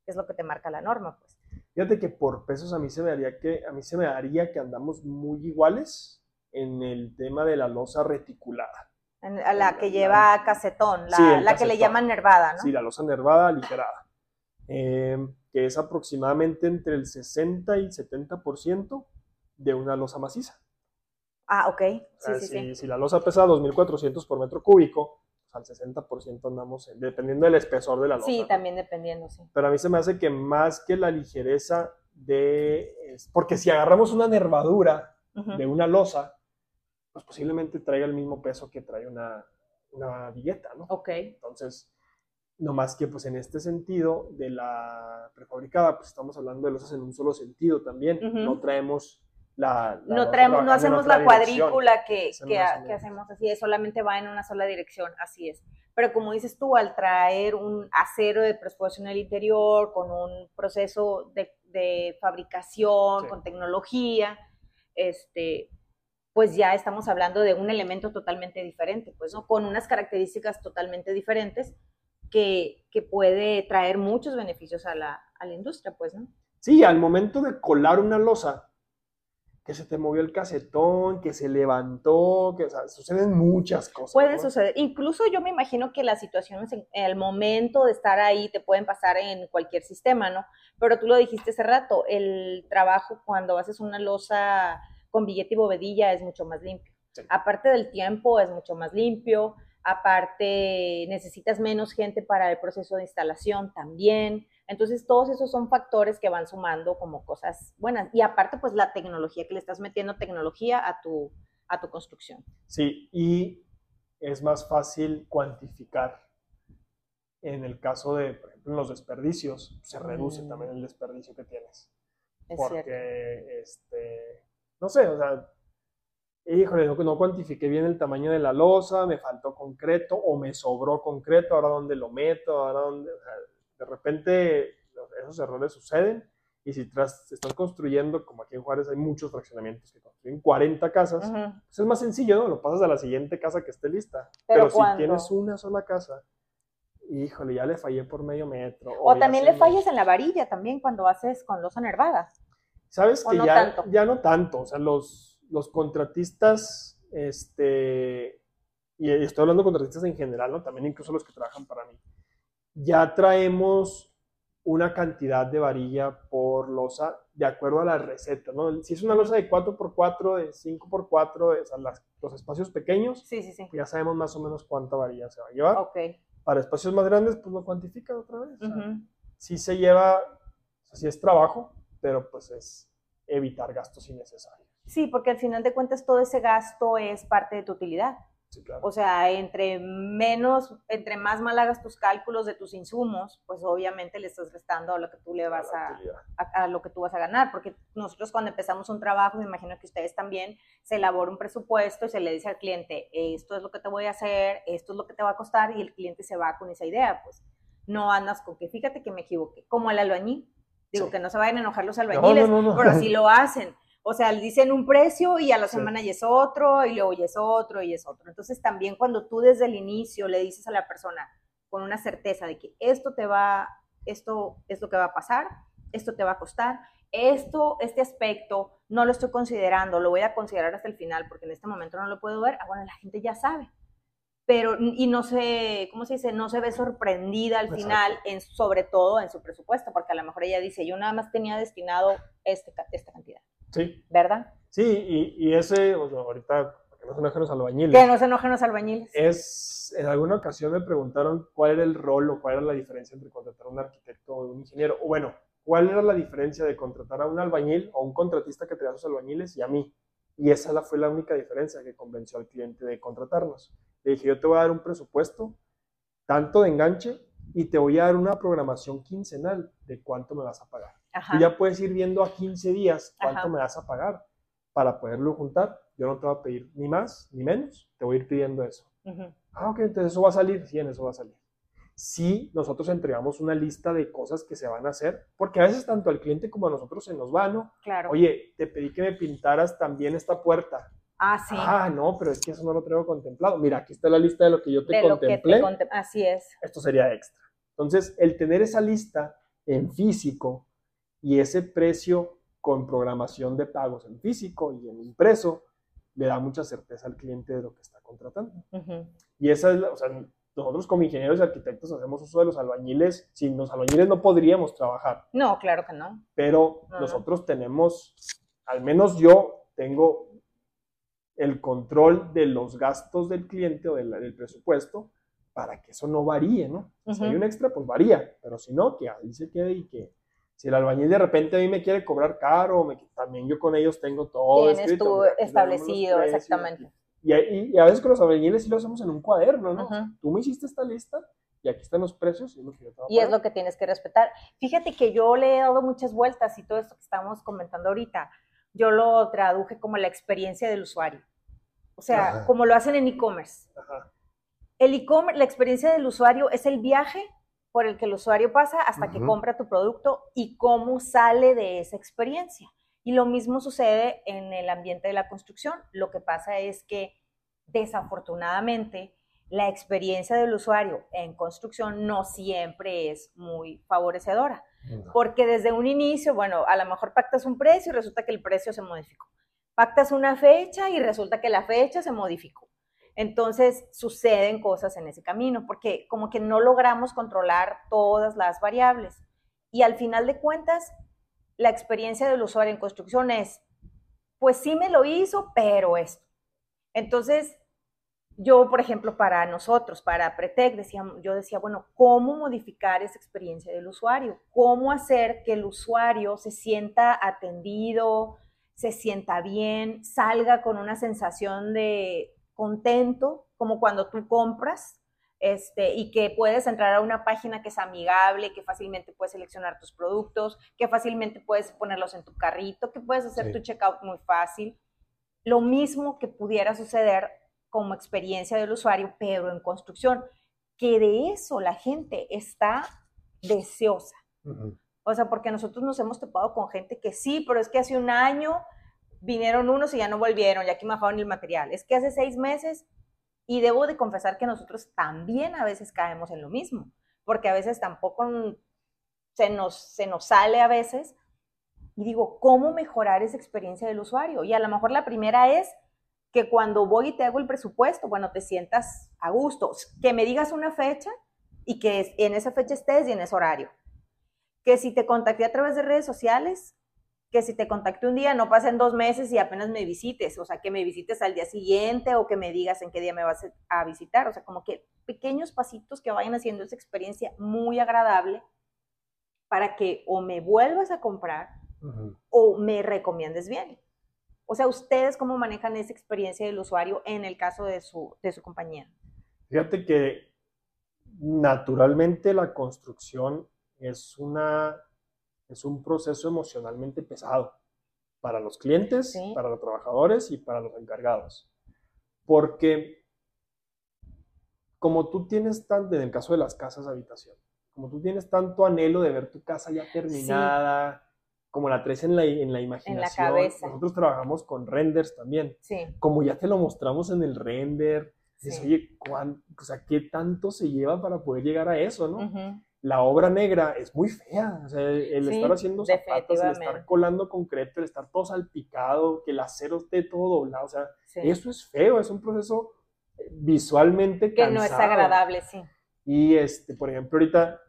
que es lo que te marca la norma, pues. Fíjate que por pesos a mí se me haría que a mí se me haría que andamos muy iguales en el tema de la losa reticulada. En- a la que La- lleva casetón, la, Sí, la que le casetón. llaman nervada, ¿no? Sí, la losa nervada aligerada. eh, que es aproximadamente entre el 60 y 70% de una losa maciza. Ah, ok. Sí, O sea, sí, si, sí. si la losa pesa 2.400 por metro cúbico, pues al 60% andamos, en- dependiendo del espesor de la losa. Sí, ¿no? también dependiendo, sí. Pero a mí se me hace que más que la ligereza de... porque si agarramos una nervadura de una losa, pues posiblemente traiga el mismo peso que trae una, una vigueta, ¿no? Ok. Entonces, no más que pues en este sentido de la prefabricada, pues estamos hablando de losas en un solo sentido también. No traemos la... la No traemos, no hacemos la cuadrícula que, que, hacemos así, es solamente va en una sola dirección, así es. Pero como dices tú, al traer un acero de presupuesto en el interior, con un proceso de, de fabricación, Sí. con tecnología, este, pues ya estamos hablando de un elemento totalmente diferente, pues, ¿no? Con unas características totalmente diferentes que, que puede traer muchos beneficios a la, a la industria, pues, ¿no? Sí, al momento de colar una losa, que se te movió el casetón, que se levantó, que o sea, suceden muchas cosas. Puede ¿no? suceder. Incluso yo me imagino que las situaciones en el momento de estar ahí te pueden pasar en cualquier sistema, ¿no? Pero tú lo dijiste hace rato, el trabajo cuando haces una losa con billete y bovedilla es mucho más limpio. Sí. Aparte del tiempo es mucho más limpio, aparte necesitas menos gente para el proceso de instalación también. Entonces todos esos son factores que van sumando como cosas buenas. Y aparte pues la tecnología, que le estás metiendo tecnología a tu, a tu construcción. Sí, y es más fácil cuantificar. En el caso de, por ejemplo, los desperdicios, se reduce Mm. también el desperdicio que tienes. Es porque, cierto. este, no sé, o sea, híjole, no, no cuantifiqué bien el tamaño de la losa, me faltó concreto o me sobró concreto, ahora dónde lo meto, ahora dónde, o sea, de repente esos errores suceden y si tras, estás construyendo, como aquí en Juárez hay muchos fraccionamientos que construyen 40 casas, Ujú. pues es más sencillo, ¿no? Lo pasas a la siguiente casa que esté lista. Pero Pero, si ¿cuándo? tienes una sola casa, híjole, ya le fallé por medio metro. O también le me- fallas en la varilla también cuando haces con losa nervada. Sabes ¿O que no ya, tanto? ya no tanto, o sea, los, los contratistas, este, y estoy hablando de contratistas en general, ¿no? También incluso los que trabajan para mí, ya traemos una cantidad de varilla por losa de acuerdo a la receta, ¿no? Si es una losa de 4x4, de 5x4, de, o sea, las- los espacios pequeños, Sí, sí, sí. ya sabemos más o menos cuánta varilla se va a llevar. Para espacios más grandes, pues lo cuantifica otra vez. Ujú. sí se lleva, o sea, sí es trabajo, pero pues es evitar gastos innecesarios. Sí, porque al final de cuentas todo ese gasto es parte de tu utilidad. Sí, claro. O sea, entre menos, entre más mal hagas tus cálculos de tus insumos, pues obviamente le estás restando a lo que tú le vas a, a, a lo que tú vas a ganar, porque nosotros cuando empezamos un trabajo, me imagino que ustedes también, se elabora un presupuesto y se le dice al cliente, esto es lo que te voy a hacer, esto es lo que te va a costar, y el cliente se va con esa idea, pues no andas con que fíjate que me equivoqué, como el albañil, digo Sí. que no se vayan a enojar los albañiles, no, no, no. pero así lo hacen. O sea, le dicen un precio y a la Sí. semana ya es otro, y luego ya es otro, y es otro. Entonces, también cuando tú desde el inicio le dices a la persona con una certeza de que esto te va, esto es lo que va a pasar, esto te va a costar, esto, este aspecto no lo estoy considerando, lo voy a considerar hasta el final porque en este momento no lo puedo ver, ah, bueno, la gente ya sabe. Pero, y no se, ¿cómo se dice? No se ve sorprendida al Exacto. final, en, sobre todo en su presupuesto, porque a lo mejor ella dice, yo nada más tenía destinado este, esta cantidad, Sí, ¿verdad? sí, y, y ese, o sea, ahorita, para que no se enojen los albañiles, Que no se enojen los albañiles. es, en alguna ocasión me preguntaron cuál era el rol o cuál era la diferencia entre contratar a un arquitecto o un ingeniero, o bueno, cuál era la diferencia de contratar a un albañil o un contratista que traía sus albañiles y a mí. Y esa la- fue la única diferencia que convenció al cliente de contratarnos. Le dije, yo te voy a dar un presupuesto, tanto de enganche, y te voy a dar una programación quincenal de cuánto me vas a pagar. Ajá. Tú ya puedes ir viendo a 15 días cuánto Ajá. me vas a pagar para poderlo juntar. Yo no te voy a pedir ni más ni menos, te voy a ir pidiendo eso. Ujú. Ah, ok, entonces eso va a salir. Sí, en eso va a salir. Si nosotros entregamos una lista de cosas que se van a hacer, porque a veces tanto al cliente como a nosotros se nos va, ¿no? Claro. Oye, te pedí que me pintaras también esta puerta. ah, sí. Ah, no, pero es que eso no lo traigo contemplado. Mira, aquí está la lista de lo que yo te de lo que contemplé te contem- Así es. esto sería extra. Entonces, el tener esa lista en físico y ese precio con programación de pagos en físico y en impreso, le da mucha certeza al cliente de lo que está contratando. Y esa es, la- o sea, nosotros como ingenieros y arquitectos hacemos uso de los albañiles. Sin los albañiles no podríamos trabajar. No, claro que no. Pero nosotros tenemos, al menos yo tengo el control de los gastos del cliente o del, presupuesto para que eso no varíe, ¿no? Si hay un extra, pues varía, pero si no, que ahí se quede y que si el albañil de repente a mí me quiere cobrar caro, me, también yo con ellos tengo todo Tienes tú establecido, exactamente. Y, a veces con los albañiles sí lo hacemos en un cuaderno, ¿no? Tú me hiciste esta lista y aquí están los precios y, y es lo que tienes que respetar. Fíjate que yo le he dado muchas vueltas y todo esto que estamos comentando ahorita, yo lo traduje como la experiencia del usuario. O sea, como lo hacen en e-commerce. El e-commerce, la experiencia del usuario es el viaje por el que el usuario pasa hasta que compra tu producto y cómo sale de esa experiencia. Y lo mismo sucede en el ambiente de la construcción. Lo que pasa es que desafortunadamente la experiencia del usuario en construcción no siempre es muy favorecedora. Porque desde un inicio, bueno, a lo mejor pactas un precio y resulta que el precio se modificó. Pactas una fecha y resulta que la fecha se modificó. Entonces suceden cosas en ese camino, porque como que no logramos controlar todas las variables. Y al final de cuentas, la experiencia del usuario en construcción es, pues sí me lo hizo, pero esto. Entonces, yo, por ejemplo, para nosotros, para Pretec, decía, yo decía, bueno, ¿cómo modificar esa experiencia del usuario? ¿Cómo hacer que el usuario se sienta atendido, se sienta bien, salga con una sensación de contento, como cuando tú compras, este, y que puedes entrar a una página que es amigable, que fácilmente puedes seleccionar tus productos, que fácilmente puedes ponerlos en tu carrito, que puedes hacer tu checkout muy fácil. Lo mismo que pudiera suceder como experiencia del usuario, pero en construcción, que de eso la gente está deseosa. O sea, porque nosotros nos hemos topado con gente que sí, pero es que hace un año vinieron unos y ya no volvieron, ya que me bajaron el material. Es que hace seis meses, y debo de confesar que nosotros también a veces caemos en lo mismo, porque a veces tampoco se nos, se nos sale a veces. Y digo, ¿cómo mejorar esa experiencia del usuario? Y a lo mejor la primera es que cuando voy y te hago el presupuesto, bueno, te sientas a gusto, que me digas una fecha y que en esa fecha estés y en ese horario. Que si te contacté a través de redes sociales, que si te contacté un día no pasen dos meses y apenas me visites, o sea, que me visites al día siguiente o que me digas en qué día me vas a visitar, o sea, como que pequeños pasitos que vayan haciendo esa experiencia muy agradable para que o me vuelvas a comprar o me recomiendes bien. O sea, ¿ustedes cómo manejan esa experiencia del usuario en el caso de su, de su compañía? Fíjate que naturalmente la construcción es, una, es un proceso emocionalmente pesado para los clientes, para los trabajadores y para los encargados. Porque como tú tienes tanto, en el caso de las casas de habitación, como tú tienes tanto anhelo de ver tu casa ya terminada, como la traes en la, en la imaginación. En la cabeza. Nosotros trabajamos con renders también. Sí. Como ya te lo mostramos en el render, dices, oye, o sea, ¿qué tanto se lleva para poder llegar a eso, no? La obra negra es muy fea, o sea, el estar haciendo zapatos, el estar colando concreto, el estar todo salpicado, que el acero esté todo doblado, o sea, eso es feo, es un proceso visualmente Que no es agradable, sí. Y, este, por ejemplo, ahorita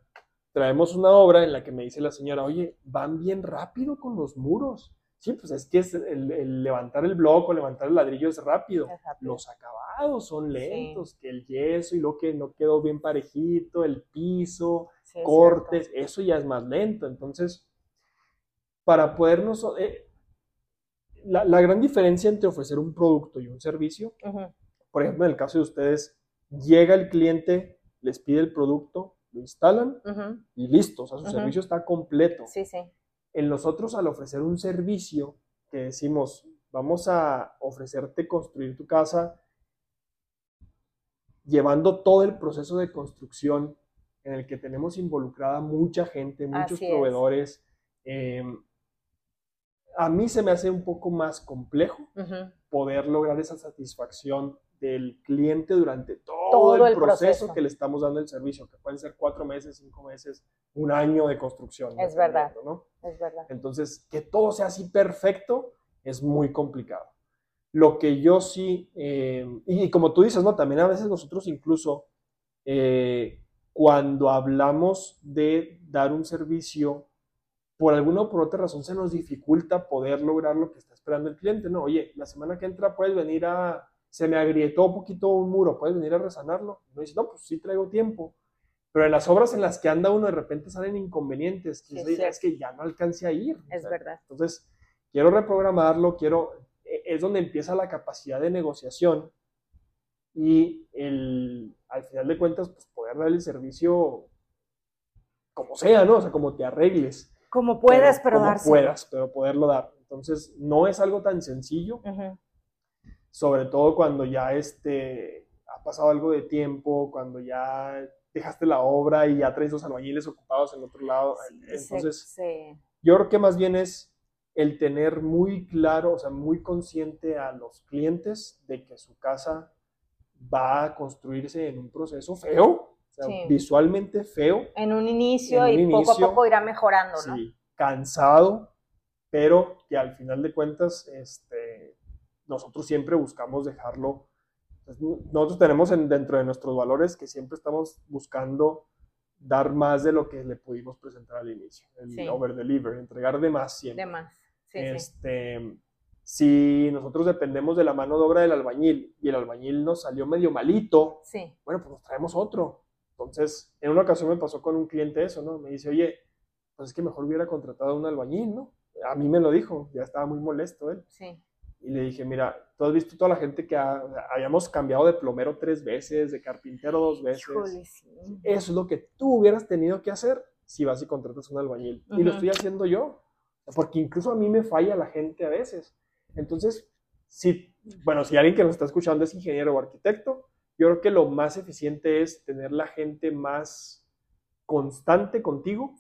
traemos una obra en la que me dice la señora, oye, van bien rápido con los muros. Sí, pues es que es el, levantar el bloque, levantar el ladrillo es rápido. Los acabados son lentos, que el yeso y lo que no quedó bien parejito, el piso, cortes, eso ya es más lento. Entonces, para podernos... Eh, la, gran diferencia entre ofrecer un producto y un servicio, por ejemplo, en el caso de ustedes, llega el cliente, les pide el producto, lo instalan y listo, o sea, su servicio está completo. Sí, sí. En nosotros, al ofrecer un servicio que decimos, vamos a ofrecerte construir tu casa, llevando todo el proceso de construcción en el que tenemos involucrada mucha gente, muchos proveedores, em, a mí se me hace un poco más complejo poder lograr esa satisfacción del cliente durante todo, el, proceso, que le estamos dando el servicio, que pueden ser cuatro meses, cinco meses, un año de construcción. Es verdad. ¿no? Es verdad. Entonces, que todo sea así perfecto es muy complicado. Lo que yo sí, eh, y, como tú dices, ¿no? También a veces nosotros incluso eh, cuando hablamos de dar un servicio, por alguna o por otra razón se nos dificulta poder lograr lo que está esperando el cliente, ¿no? Oye, la semana que entra puedes venir a, se me agrietó un poquito un muro, puedes venir a resanarlo. No dice, no, pues sí traigo tiempo. Pero en las obras en las que anda uno de repente salen inconvenientes, que es, que ya no alcance a ir. Es verdad. Entonces, quiero reprogramarlo, quiero, e, es donde empieza la capacidad de negociación y el, al final de cuentas, pues poder dar el servicio como sea, ¿no? O sea, como te arregles. Como puedas, pero, pero como puedas, pero poderlo dar. Entonces, no es algo tan sencillo, sobre todo cuando ya este, ha pasado algo de tiempo, cuando ya dejaste la obra y ya traes los albañiles ocupados en otro lado. Entonces, yo creo que más bien es el tener muy claro, o sea, muy consciente a los clientes de que su casa va a construirse en un proceso feo, visualmente feo. En un inicio y poco a poco irá mejorando, ¿no? Sí, cansado, pero que al final de cuentas, este, nosotros siempre buscamos dejarlo. Pues, nosotros tenemos dentro de nuestros valores que siempre estamos buscando dar más de lo que le pudimos presentar al inicio, el over deliver, entregar de más siempre. De más. Sí, este, si nosotros dependemos de la mano de obra del albañil y el albañil nos salió medio malito, sí. bueno, pues nos traemos otro. Entonces, en una ocasión me pasó con un cliente eso, ¿no? Me dice, oye, pues es que mejor hubiera contratado a un albañil, ¿no? A mí me lo dijo, ya estaba muy molesto él. Sí. Y le dije, mira, tú has visto toda la gente que habíamos cambiado de plomero tres veces, de carpintero dos veces. Eso es lo que tú hubieras tenido que hacer si vas y contratas un albañil. Y lo estoy haciendo yo. Porque incluso a mí me falla la gente a veces. Entonces, si, bueno, si alguien que nos está escuchando es ingeniero o arquitecto, yo creo que lo más eficiente es tener la gente más constante contigo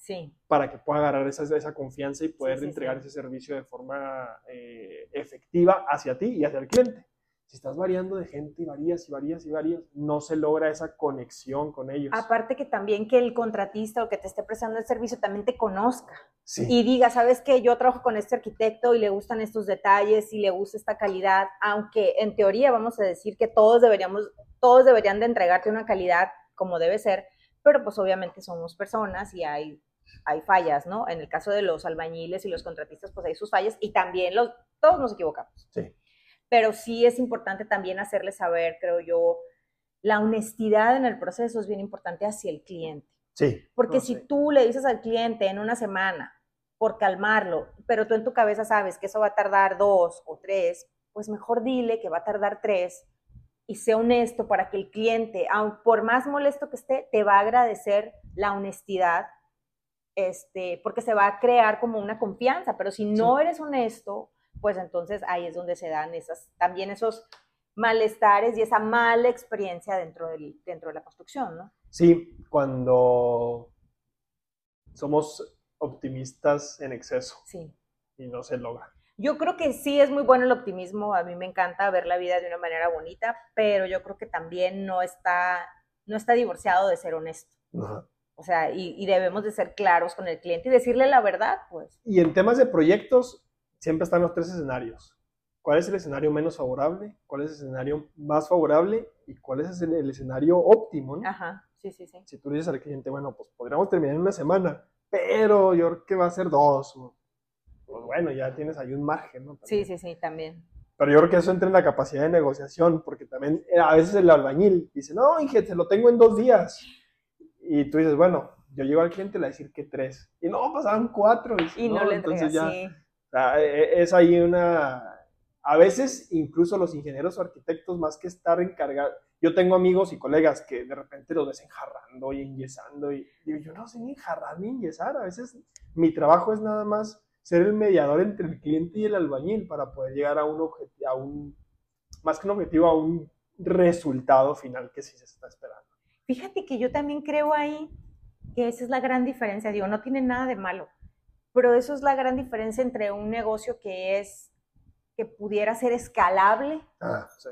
para que pueda agarrar esa, esa confianza y poder entregar ese servicio de forma eh, efectiva hacia ti y hacia el cliente. Si estás variando de gente y varías y varías y varías, no se logra esa conexión con ellos. Aparte que también que el contratista o que te esté prestando el servicio también te conozca. Y diga, sabes que yo trabajo con este arquitecto y le gustan estos detalles y le gusta esta calidad, aunque en teoría vamos a decir que todos deberíamos, todos deberían de entregarte una calidad como debe ser, pero pues obviamente somos personas y hay, hay fallas, ¿no? En el caso de los albañiles y los contratistas, pues hay sus fallas y también los, todos nos equivocamos. Sí. Pero sí es importante también hacerle saber, creo yo, la honestidad en el proceso es bien importante hacia el cliente. Sí. Porque si tú le dices al cliente en una semana, por calmarlo, pero tú en tu cabeza sabes que eso va a tardar dos o tres, pues mejor dile que va a tardar tres y sé honesto para que el cliente, aun por más molesto que esté, te va a agradecer la honestidad, este, porque se va a crear como una confianza, pero si no eres honesto, pues entonces ahí es donde se dan esas, también esos malestares y esa mala experiencia dentro, del, dentro de la construcción, ¿no? Sí, cuando somos optimistas en exceso. Sí. Y no se logra. Yo creo que sí es muy bueno el optimismo, a mí me encanta ver la vida de una manera bonita, pero yo creo que también no está, no está divorciado de ser honesto. O sea, y, debemos de ser claros con el cliente y decirle la verdad, pues. Y en temas de proyectos, siempre están los tres escenarios. ¿Cuál es el escenario menos favorable? ¿Cuál es el escenario más favorable? ¿Y cuál es el, escenario óptimo? Ajá, sí, sí, sí. Si tú dices al cliente, bueno, pues podríamos terminar en una semana, pero yo creo que va a ser dos. Pues bueno, ya tienes ahí un margen, ¿no? Sí, sí, sí, también. Pero yo creo que eso entra en la capacidad de negociación, porque también eh, a veces el albañil dice, no, Inge, te lo tengo en dos días. Y tú dices, bueno, yo llego al cliente y le decir que tres. Y no, pasaban cuatro. Y, no, le entonces ya, sí. E, e, es ahí una... A veces incluso los ingenieros o arquitectos, más que estar encargados, yo tengo amigos y colegas que de repente lo ves enjarrando y enyesando y digo, yo no sé ni enjarrar ni enyesar, a veces mi trabajo es nada más ser el mediador entre el cliente y el albañil para poder llegar a un objetivo, a un, más que un objetivo, a un resultado final que sí se está esperando. Fíjate que yo también creo ahí que esa es la gran diferencia, digo, no tiene nada de malo, pero eso es la gran diferencia entre un negocio que es, que pudiera ser escalable. Ah, sí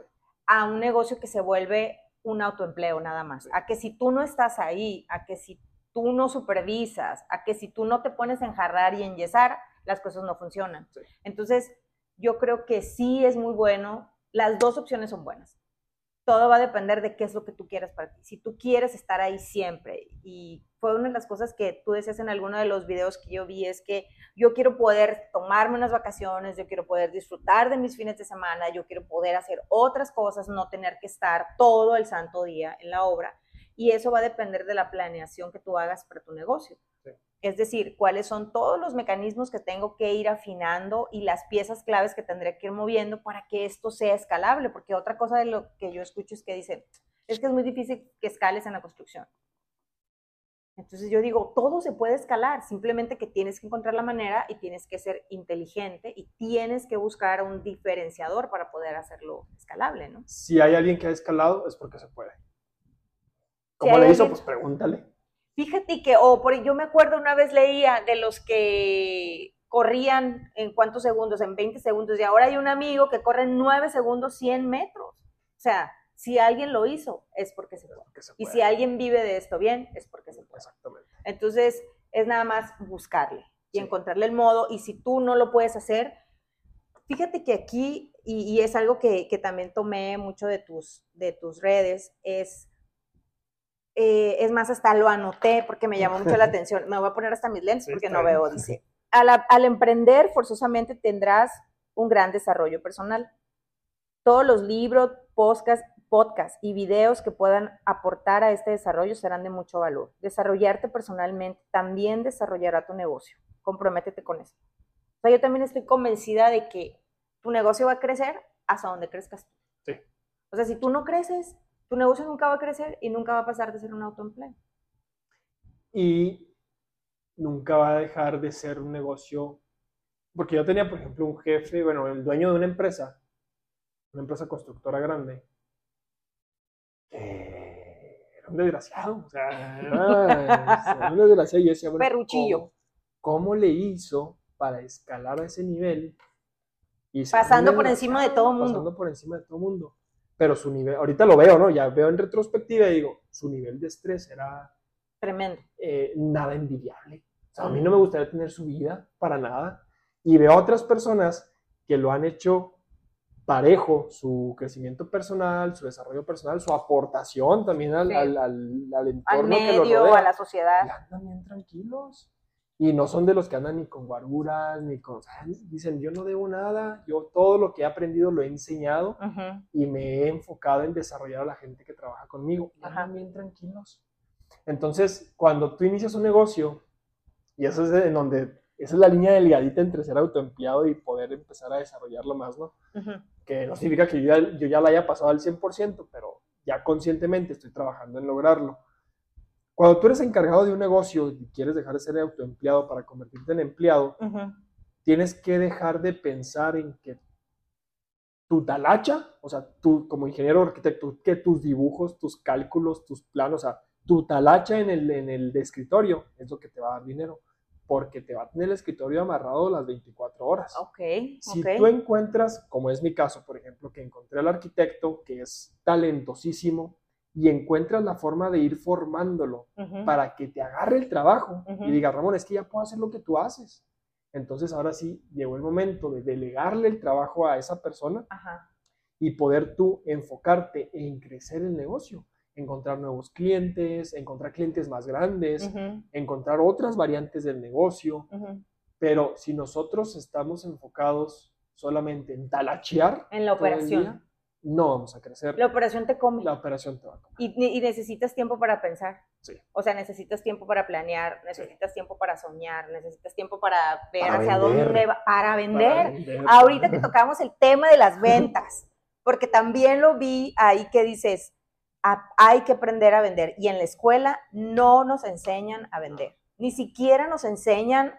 a un negocio que se vuelve un autoempleo nada más. A que si tú no estás ahí, a que si tú no supervisas, a que si tú no te pones a enjarrar y enyesar, las cosas no funcionan. Entonces, yo creo que sí es muy bueno, las dos opciones son buenas. todo va a depender de qué es lo que tú quieras para ti. Si tú quieres estar ahí siempre, y fue una de las cosas que tú decías en alguno de los videos que yo vi, es que yo quiero poder tomarme unas vacaciones, yo quiero poder disfrutar de mis fines de semana, yo quiero poder hacer otras cosas, no tener que estar todo el santo día en la obra. Y eso va a depender de la planeación que tú hagas para tu negocio. Es decir, cuáles son todos los mecanismos que tengo que ir afinando y las piezas claves que tendré que ir moviendo para que esto sea escalable, porque otra cosa de lo que yo escucho es que dicen, es que es muy difícil que escales en la construcción. Entonces yo digo, todo se puede escalar, simplemente que tienes que encontrar la manera y tienes que ser inteligente y tienes que buscar un diferenciador para poder hacerlo escalable, ¿no? Si hay alguien que ha escalado es porque se puede. ¿Cómo le hizo? Pues pregúntale. Fíjate que, o por yo me acuerdo una vez leía de los que corrían en cuántos segundos, en 20 segundos, y ahora hay un amigo que corre en 9 segundos 100 metros. O sea, si alguien lo hizo, es porque se puede. y si alguien vive de esto bien, es porque se puede. Exactamente. Entonces, es nada más buscarle y encontrarle el modo, y si tú no lo puedes hacer, fíjate que aquí, y, es algo que, que, también tomé mucho de tus, de tus redes, es eh, es más, hasta lo anoté porque me llamó mucho la atención. Me voy a poner hasta mis lentes porque no veo, dice. Al, emprender, forzosamente tendrás un gran desarrollo personal. Todos los libros, podcasts, podcast y videos que puedan aportar a este desarrollo serán de mucho valor. Desarrollarte personalmente también desarrollará tu negocio. Comprométete con eso. O sea, yo también estoy convencida de que tu negocio va a crecer hasta donde crezcas tú. Sí. O sea, si tú no creces, tu negocio nunca va a crecer y nunca va a pasar de ser un autoempleo. Y nunca va a dejar de ser un negocio, porque yo tenía, por ejemplo, un jefe, bueno, el dueño de una empresa, una empresa constructora grande, era un desgraciado, o sea, era, un desgraciado. Yo decía, Perruchillo. ¿cómo, le hizo para escalar a ese nivel? Y pasando por encima de todo mundo. Pasando por encima de todo mundo pero su nivel, ahorita lo veo, ¿no? Ya veo en retrospectiva y digo, su nivel de estrés era... Tremendo. Eh, nada envidiable. O sea, a mí no me gustaría tener su vida para nada. Y veo a otras personas que lo han hecho parejo, su crecimiento personal, su desarrollo personal, su aportación también al, al, al, entorno al medio, que lo rodea, a la sociedad. Y andan bien tranquilos. Y no son de los que andan ni con guaruras, ni con... Dicen, yo no debo nada, yo todo lo que he aprendido lo he enseñado y me he enfocado en desarrollar a la gente que trabaja conmigo. Y andan bien tranquilos. Entonces, cuando tú inicias un negocio, y eso es en donde, esa es la línea delgadita entre ser autoempleado y poder empezar a desarrollarlo más, ¿no? Que no significa que yo ya, yo ya la haya pasado al 100%, pero ya conscientemente estoy trabajando en lograrlo. Cuando tú eres encargado de un negocio y quieres dejar de ser autoempleado para convertirte en empleado, tienes que dejar de pensar en que tu talacha, o sea, tú como ingeniero arquitecto, que tus dibujos, tus cálculos, tus planos, o sea, tu talacha en el, en el escritorio es lo que te va a dar dinero, porque te va a tener el escritorio amarrado las 24 horas. Ok. Si tú encuentras, como es mi caso, por ejemplo, que encontré al arquitecto que es talentosísimo, y encuentras la forma de ir formándolo para que te agarre el trabajo y diga, Ramón, es que ya puedo hacer lo que tú haces. Entonces ahora sí llegó el momento de delegarle el trabajo a esa persona y poder tú enfocarte en crecer el negocio, encontrar nuevos clientes, encontrar clientes más grandes, encontrar otras variantes del negocio. Pero si nosotros estamos enfocados solamente en talachear, en la operación, no vamos a crecer. La operación te come. La operación te va a comer. Y, necesitas tiempo para pensar. Sí. O sea, necesitas tiempo para planear, necesitas tiempo para soñar, necesitas tiempo para ver hacia dónde va, para vender. Ahorita que tocamos el tema de las ventas, porque también lo vi ahí que dices, hay que aprender a vender. Y en la escuela no nos enseñan a vender. Ni siquiera nos enseñan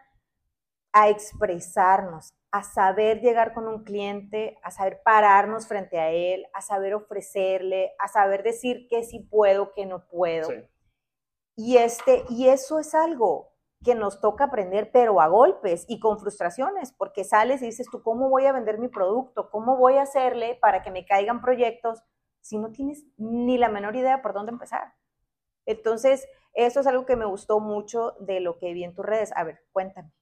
a expresarnos, a saber llegar con un cliente, a saber pararnos frente a él, a saber ofrecerle, a saber decir que sí puedo, que no puedo. Y, este, y eso es algo que nos toca aprender, pero a golpes y con frustraciones, porque sales y dices tú, ¿cómo voy a vender mi producto? ¿Cómo voy a hacerle para que me caigan proyectos si no tienes ni la menor idea por dónde empezar? Entonces, eso es algo que me gustó mucho de lo que vi en tus redes. A ver, cuéntame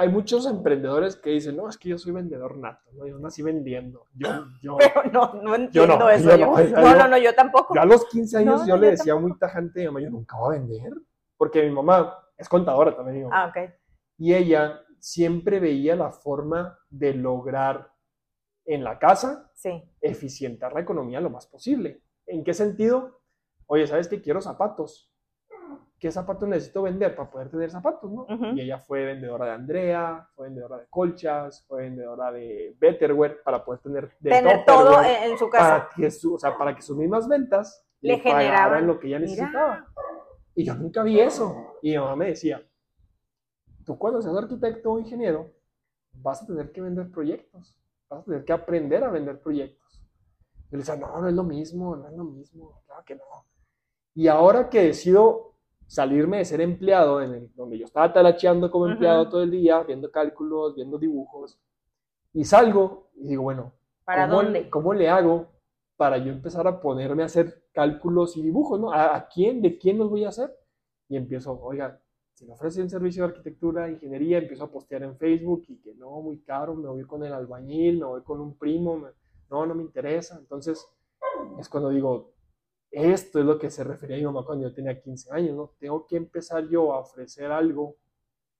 hay muchos emprendedores que dicen, no, es que yo soy vendedor nato, ¿no? yo nací vendiendo. Yo, yo, Pero no, no entiendo no, eso. yo no, yo- no, no, yo tampoco. yo a los 15 años yo le decía tampoco. muy tajante a mi mamá, yo nunca voy a vender. Porque mi mamá es contadora también. Ah, ok. Y ella siempre veía la forma de lograr en la casa Sí. eficientar la economía lo más posible. ¿En qué sentido? Oye, ¿sabes qué? Quiero zapatos. ¿Qué zapatos necesito vender para poder tener zapatos? ¿no? Ujú. Y ella fue vendedora de Andrea, fue vendedora de colchas, fue vendedora de Betterware para poder tener de Tener todo en, en su casa. para que, su- o sea, para que sus mismas ventas Le le, pagaran generaban. lo que ella Mira. necesitaba. Y yo nunca vi eso. Y mi mamá me decía, tú cuando seas arquitecto o ingeniero, vas a tener que vender proyectos, vas a tener que aprender a vender proyectos. Yo le decía, no, no es lo mismo, no es lo mismo, claro que no. Y ahora que decido salirme de ser empleado, en el- donde yo estaba talacheando como empleado todo el día, viendo cálculos, viendo dibujos, y salgo y digo, bueno, ¿Para ¿cómo, dónde? ¿Cómo le hago para yo empezar a ponerme a hacer cálculos y dibujos, ¿no? ¿A, a quién, de quién los voy a hacer? Y empiezo, oiga, si me ofrecen servicio de arquitectura, ingeniería, empiezo a postear en Facebook y que no, muy caro, me voy con el albañil, me voy con un primo, me- no, no me interesa. Entonces, es cuando digo, esto es lo que se refería a mi mamá cuando yo tenía 15 años, ¿no? Tengo que empezar yo a ofrecer algo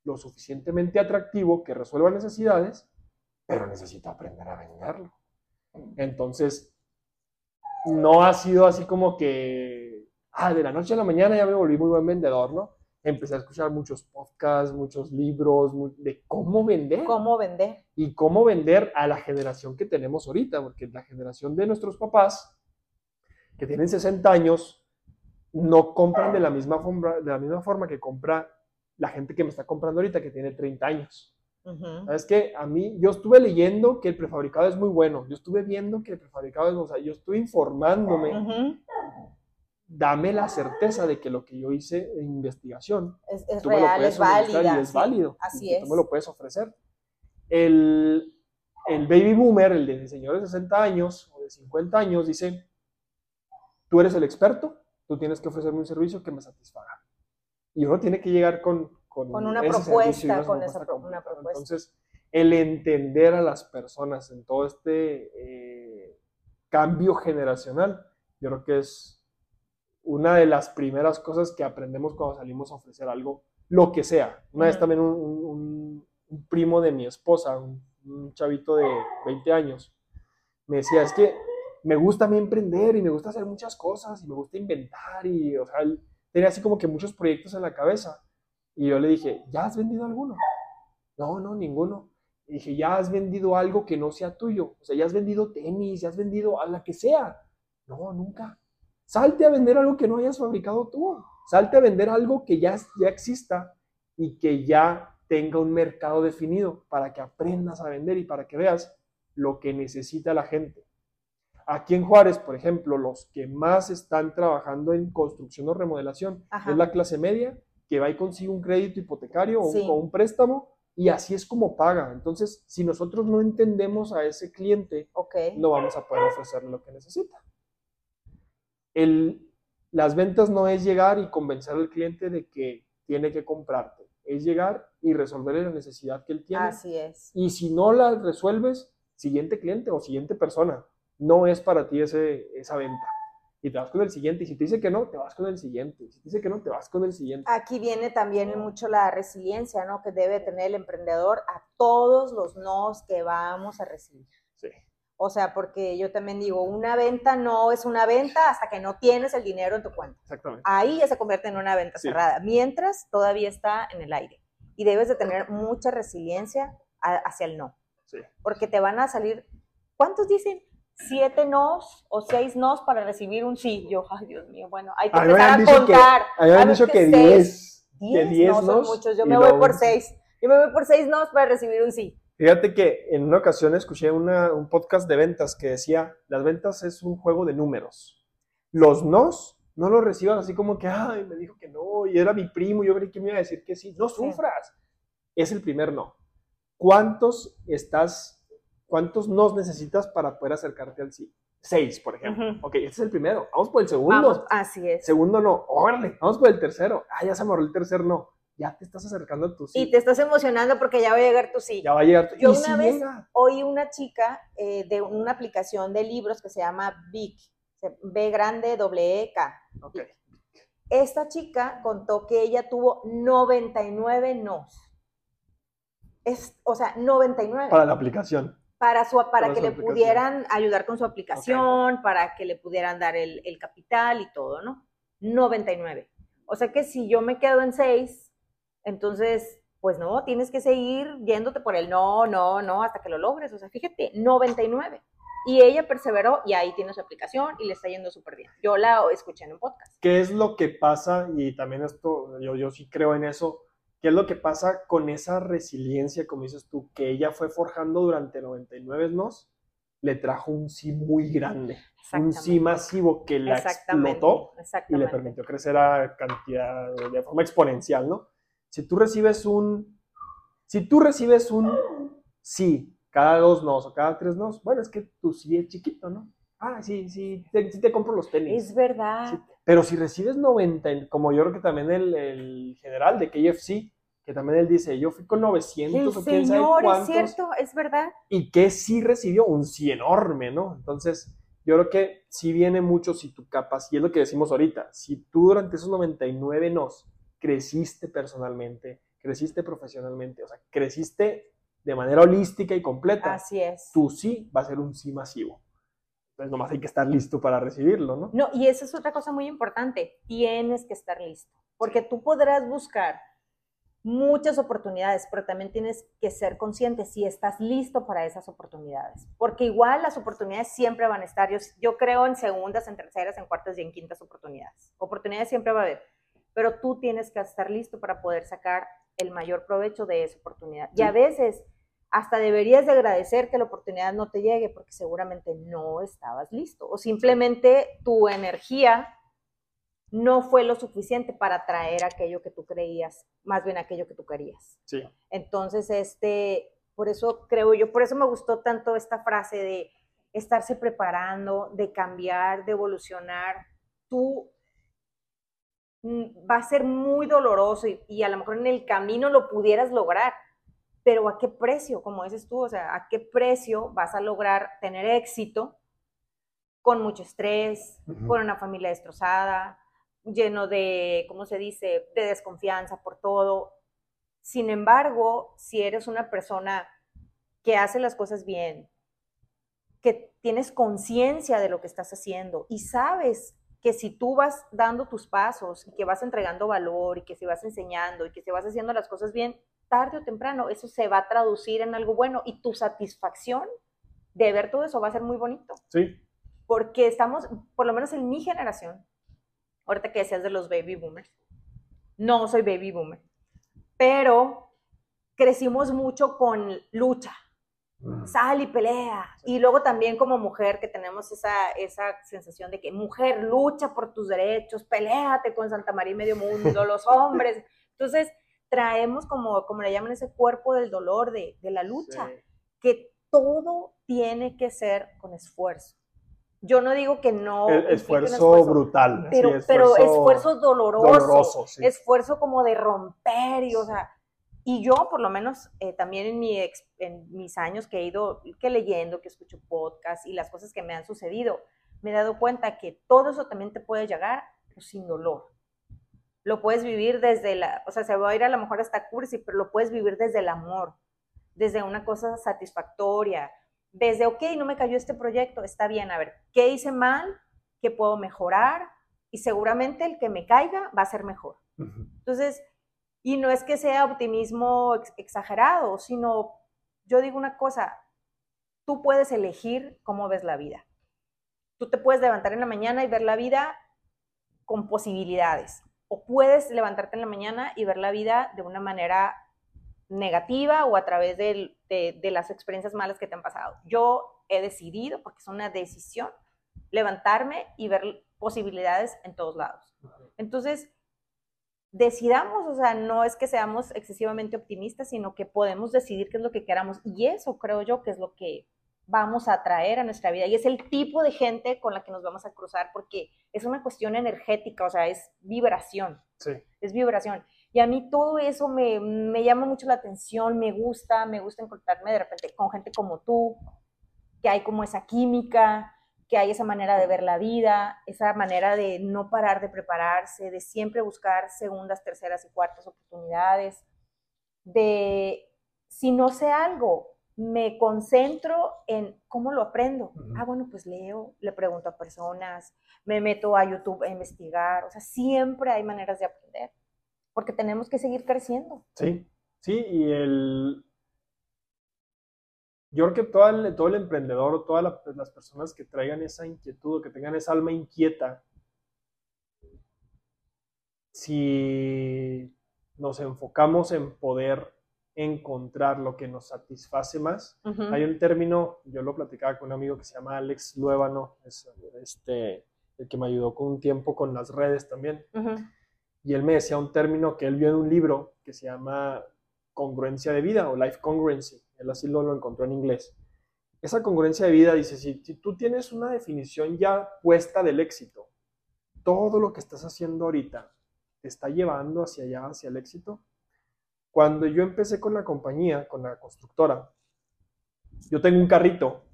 lo suficientemente atractivo que resuelva necesidades, pero necesito aprender a venderlo. Entonces, no ha sido así como que, ah, de la noche a la mañana ya me volví muy buen vendedor, ¿no? Empecé a escuchar muchos podcasts, muchos libros de cómo vender ¿Cómo vender? y cómo vender a la generación que tenemos ahorita, porque la generación de nuestros papás, que tienen 60 años, no compran de la misma forma, de la misma forma que compra la gente que me está comprando ahorita, que tiene 30 años. Ujú. ¿Sabes qué? A mí, yo estuve leyendo que el prefabricado es muy bueno, yo estuve viendo que el prefabricado es, o sea, yo estuve informándome, dame la certeza de que lo que yo hice en investigación Es, es tú me lo real, puedes es válida. y es sí. válido. Así es. Tú me lo puedes ofrecer. El, el baby boomer, el de señores de 60 años o de 50 años, dice, tú eres el experto, tú tienes que ofrecerme un servicio que me satisfaga. Y uno tiene que llegar con, con, Con una propuesta, una con esa una propuesta. Entonces, el entender a las personas en todo este eh, cambio generacional, yo creo que es una de las primeras cosas que aprendemos cuando salimos a ofrecer algo, lo que sea. Una vez también un, un- un- un primo de mi esposa, un, un chavito de 20 años, me decía, es que me gusta a mí emprender y me gusta hacer muchas cosas y me gusta inventar y, o sea, tenía así como que muchos proyectos en la cabeza. Y yo le dije, ¿ya has vendido alguno? No, no, ninguno. Y dije, ¿ya has vendido algo que no sea tuyo? O sea, ¿ya has vendido tenis? ¿Ya has vendido a la que sea? No, nunca. Salte a vender algo que no hayas fabricado tú. Salte a vender algo que ya, ya exista y que ya tenga un mercado definido para que aprendas a vender y para que veas lo que necesita la gente. Aquí en Juárez, por ejemplo, los que más están trabajando en construcción o remodelación Ajá. es la clase media que va y consigue un crédito hipotecario o un- Sí. o un préstamo y así es como paga. Entonces, si nosotros no entendemos a ese cliente, no vamos a poder ofrecerle lo que necesita. El- las ventas no es llegar y convencer al cliente de que tiene que comprarte, es llegar y resolverle la necesidad que él tiene. Así es. Y si no la resuelves, siguiente cliente o siguiente persona, no es para ti ese, esa venta. Y te vas con el siguiente. Y si te dice que no, te vas con el siguiente. Y si te dice que no, te vas con el siguiente. Aquí viene también mucho la resiliencia, ¿no? Que debe tener el emprendedor a todos los nos que vamos a recibir. Sí. O sea, porque yo también digo, una venta no es una venta hasta que no tienes el dinero en tu cuenta. Exactamente. Ahí ya se convierte en una venta Sí. cerrada, mientras todavía está en el aire. Y debes de tener mucha resiliencia a- hacia el no, Sí. porque te van a salir, ¿cuántos dicen? Siete nos o seis nos para recibir un sí. Yo, ay Dios mío, bueno, hay que A empezar a contar. habían dicho que que seis. 10. Que Diez, 10 no son nos. muchos, yo me voy por seis. Yo me voy por seis nos para recibir un sí. Fíjate que en una ocasión escuché una- un podcast de ventas que decía, las ventas es un juego de números. Los nos no los reciban así como que, ay, me dijo que no, y era mi primo, yo creí que me iba a decir que sí. No sufras. Es el primer no. ¿Cuántos estás, cuántos nos necesitas para poder acercarte al sí? Seis, por ejemplo. Ujú. Ok, este es el primero. Vamos por el segundo. Vamos, así es. Segundo no, órale, vamos por el tercero. Ah, ya se me ahorró el tercer no. ya te estás acercando a tu sí. Y te estás emocionando porque ya va a llegar tu sí. Ya va a llegar tu Yo y una vez llega. oí una chica eh, de una aplicación de libros que se llama Vic, B grande, doble E, K. Ok. Esta chica contó que ella tuvo 99 nos. Es, o sea, 99. Para la aplicación. Para, su, para, Para que le pudieran ayudar con su aplicación, para que le pudieran dar el, el capital y todo, ¿no? 99. O sea que si yo me quedo en 6, entonces, pues no, tienes que seguir yéndote por el no, no, no, hasta que lo logres. O sea, fíjate, 99. Y ella perseveró y ahí tiene su aplicación y le está yendo súper bien. Yo la escuché en un podcast. ¿Qué es lo que pasa? Y también esto, yo, yo sí creo en eso. ¿Qué es lo que pasa con esa resiliencia, como dices tú, que ella fue forjando durante 99 nos? Le trajo un sí muy grande, un sí masivo que la Exactamente. explotó y le permitió crecer a cantidad de forma exponencial, ¿no? Si tú recibes un, si tú recibes un sí cada dos nos o cada tres nos, bueno, es que tu sí es chiquito, ¿no? Ah, sí, sí, te, sí te compro los tenis. Es verdad. Sí, Pero si recibes 90, y como yo creo que también el, el general de KFC, que también él dice, yo fui con 900 El o quién sabe señor, es cuántos, cierto, es verdad. y que sí recibió un sí enorme, ¿no? Entonces, yo creo que sí viene mucho si tu capacidad, y es lo que decimos ahorita, si tú durante esos 99 nos creciste personalmente, creciste profesionalmente, o sea, creciste de manera holística y completa, Así es. tu sí va a ser un sí masivo. Entonces, nomás hay que estar listo para recibirlo, ¿no? No, y esa es otra cosa muy importante. Tienes que estar listo. Porque tú podrás buscar muchas oportunidades, pero también tienes que ser consciente si estás listo para esas oportunidades. Porque igual las oportunidades siempre van a estar. Yo, yo creo en segundas, en terceras, en cuartas y en quintas oportunidades. Oportunidades siempre va a haber. Pero tú tienes que estar listo para poder sacar el mayor provecho de esa oportunidad. Y a veces hasta deberías de agradecer que la oportunidad no te llegue porque seguramente no estabas listo o simplemente tu energía no fue lo suficiente para traer aquello que tú creías, más bien aquello que tú querías. Sí. Entonces, este, por eso creo yo, por eso me gustó tanto esta frase de estarse preparando, de cambiar, de evolucionar. Tú mm, va a ser muy doloroso y, y a lo mejor en el camino lo pudieras lograr, pero ¿a qué precio? Como dices tú, o sea, ¿a qué precio vas a lograr tener éxito con mucho estrés, Ujú. con una familia destrozada, lleno de, ¿cómo se dice?, de desconfianza por todo. Sin embargo, si eres una persona que hace las cosas bien, que tienes conciencia de lo que estás haciendo y sabes que si tú vas dando tus pasos y que vas entregando valor y que si vas enseñando y que si vas haciendo las cosas bien, tarde o temprano eso se va a traducir en algo bueno y tu satisfacción de ver todo eso va a ser muy bonito Sí. porque estamos, por lo menos en mi generación, ahorita que decías de los baby boomers, no soy baby boomer, pero crecimos mucho con lucha, sal y pelea. Y luego también como mujer que tenemos esa, esa sensación de que mujer lucha por tus derechos, peléate con Santa María y medio mundo, los hombres. Entonces traemos como, como le llaman ese cuerpo del dolor, de, de la lucha Sí. que todo tiene que ser con esfuerzo. Yo no digo que no. El un esfuerzo, brutal. pero, pero esfuerzo doloroso, doloroso, sí. esfuerzo como de romper y, o sea, y yo por lo menos eh, también en, mi ex- en mis años que he ido, que leyendo, que escucho podcasts y las cosas que me han sucedido, me he dado cuenta que todo eso también te puede llegar pero sin dolor. Lo puedes vivir desde la, o sea, se va a ir a lo mejor hasta cursi, pero lo puedes vivir desde el amor, desde una cosa satisfactoria, desde, ok, no me cayó este proyecto, está bien, a ver, ¿qué hice mal? ¿Qué puedo mejorar? Y seguramente el que me caiga va a ser mejor. Entonces, y no es que sea optimismo ex- exagerado, sino yo digo una cosa, tú puedes elegir cómo ves la vida. Tú te puedes levantar en la mañana y ver la vida con posibilidades, o puedes levantarte en la mañana y ver la vida de una manera negativa o a través de las experiencias malas que te han pasado. Yo he decidido, porque es una decisión, levantarme y ver posibilidades en todos lados. Entonces, decidamos, o sea, no es que seamos excesivamente optimistas, sino que podemos decidir qué es lo que queramos. Y eso creo yo que es lo que vamos a atraer a nuestra vida. Y es el tipo de gente con la que nos vamos a cruzar, porque es una cuestión energética, o sea, es vibración Sí. es vibración. Y a mí todo eso me, me llama mucho la atención, me gusta, me gusta encontrarme de repente con gente como tú, que hay como esa química, que hay esa manera de ver la vida, esa manera de no parar de prepararse, de siempre buscar segundas, terceras y cuartas oportunidades, de si no sé algo, me concentro en cómo lo aprendo. Ah, bueno, pues leo, le pregunto a personas, me meto a YouTube a investigar, o sea, siempre hay maneras de aprender, porque tenemos que seguir creciendo. Sí, sí, y el... Yo creo que todo el, todo el emprendedor, todas las personas que traigan esa inquietud, que tengan esa alma inquieta, si nos enfocamos en poder encontrar lo que nos satisface más. Hay un término, yo lo platicaba con un amigo que se llama Alex Luébano, es este, el que me ayudó con un tiempo con las redes también. Y él me decía un término que él vio en un libro que se llama congruencia de vida o life congruency. Él así lo, lo encontró en inglés. Esa congruencia de vida dice, si, si tú tienes una definición ya puesta del éxito, todo lo que estás haciendo ahorita te está llevando hacia allá, hacia el éxito, cuando yo empecé con la compañía, con la constructora, yo tengo un carrito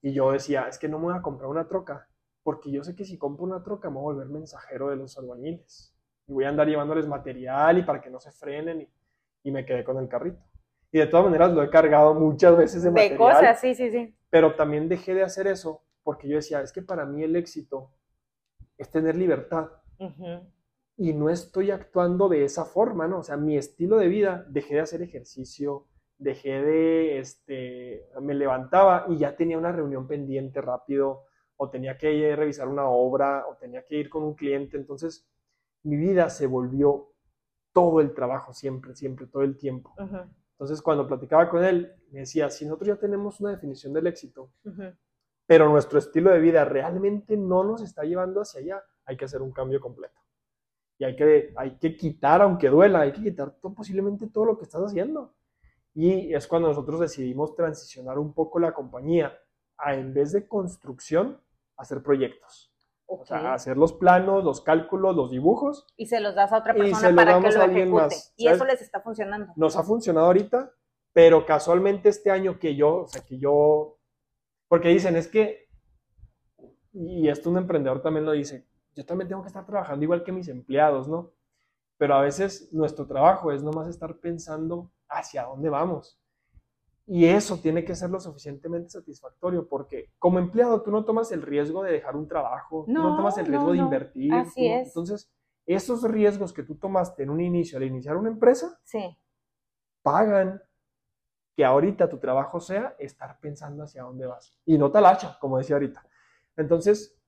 y yo decía, es que no me voy a comprar una troca, porque yo sé que si compro una troca me voy a volver mensajero de los albañiles y voy a andar llevándoles material y para que no se frenen y, me quedé con el carrito. Y de todas maneras lo he cargado muchas veces de, de material. cosas, sí, sí, sí. Pero también dejé de hacer eso porque yo decía, es que para mí el éxito es tener libertad y no estoy actuando de esa forma, ¿no? O sea, mi estilo de vida, dejé de hacer ejercicio, dejé de, este, me levantaba y ya tenía una reunión pendiente rápido, o tenía que ir a revisar una obra, o tenía que ir con un cliente, entonces mi vida se volvió todo el trabajo, siempre, siempre, todo el tiempo. Entonces, cuando platicaba con él, me decía, si nosotros ya tenemos una definición del éxito, pero nuestro estilo de vida realmente no nos está llevando hacia allá, hay que hacer un cambio completo y hay que, hay que quitar, aunque duela, hay que quitar todo, posiblemente todo lo que estás haciendo. Y es cuando nosotros decidimos transicionar un poco la compañía a, en vez de construcción, hacer proyectos. O sea, hacer los planos, los cálculos, los dibujos. Y se los das a otra persona para que lo ejecute. Y eso les está funcionando. Nos ha funcionado ahorita, pero casualmente este año que yo, o sea, que yo, porque dicen, es que, y esto un emprendedor también lo dice, yo también tengo que estar trabajando igual que mis empleados, ¿no? Pero a veces nuestro trabajo es nomás estar pensando hacia dónde vamos. Y eso tiene que ser lo suficientemente satisfactorio porque como empleado tú no tomas el riesgo de dejar un trabajo, no, tú no tomas el riesgo de invertir. Así es. Entonces, esos riesgos que tú tomaste en un inicio al iniciar una empresa, sí. pagan que ahorita tu trabajo sea estar pensando hacia dónde vas. Y no talacha, como decía ahorita. Entonces,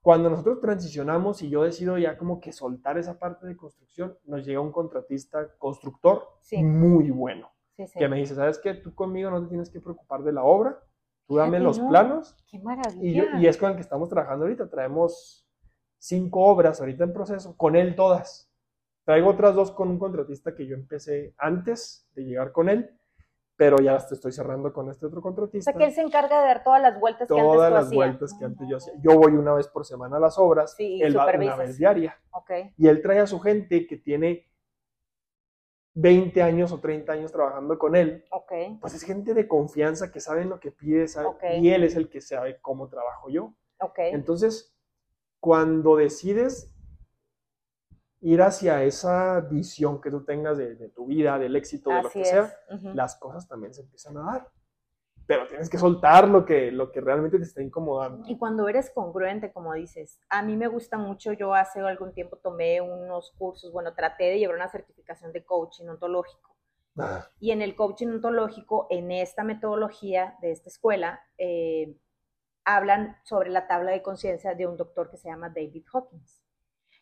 cuando nosotros transicionamos y yo decido ya como que soltar esa parte de construcción, nos llega un contratista constructor muy bueno. Que me dice, ¿sabes qué? Tú conmigo no te tienes que preocupar de la obra, tú dame los planos. ¡Qué maravilla! Y, es con el que estamos trabajando ahorita. Traemos cinco obras ahorita en proceso, con él todas. Traigo otras dos con un contratista que yo empecé antes de llegar con él pero ya estoy cerrando con este otro contratista. O sea, que él se encarga de dar todas las vueltas que antes Todas las vueltas que antes yo hacía. Yo voy una vez por semana a las obras, sí, él va una vez diaria. Okay. Y él trae a su gente que tiene 20 años o 30 años trabajando con él. Okay. Pues es gente de confianza que sabe lo que pide, sabe, y él es el que sabe cómo trabajo yo. Okay. Entonces, cuando decides ir hacia esa visión que tú tengas de, tu vida, del éxito, de lo que sea, las cosas también se empiezan a dar. Pero tienes que soltar lo que, lo que realmente te está incomodando. Y cuando eres congruente, como dices, a mí me gusta mucho, yo hace algún tiempo tomé unos cursos, bueno, traté de llevar una certificación de coaching ontológico. Ah. Y en el coaching ontológico, en esta metodología de esta escuela, eh, hablan sobre la tabla de conciencia de un doctor que se llama David Hawkins.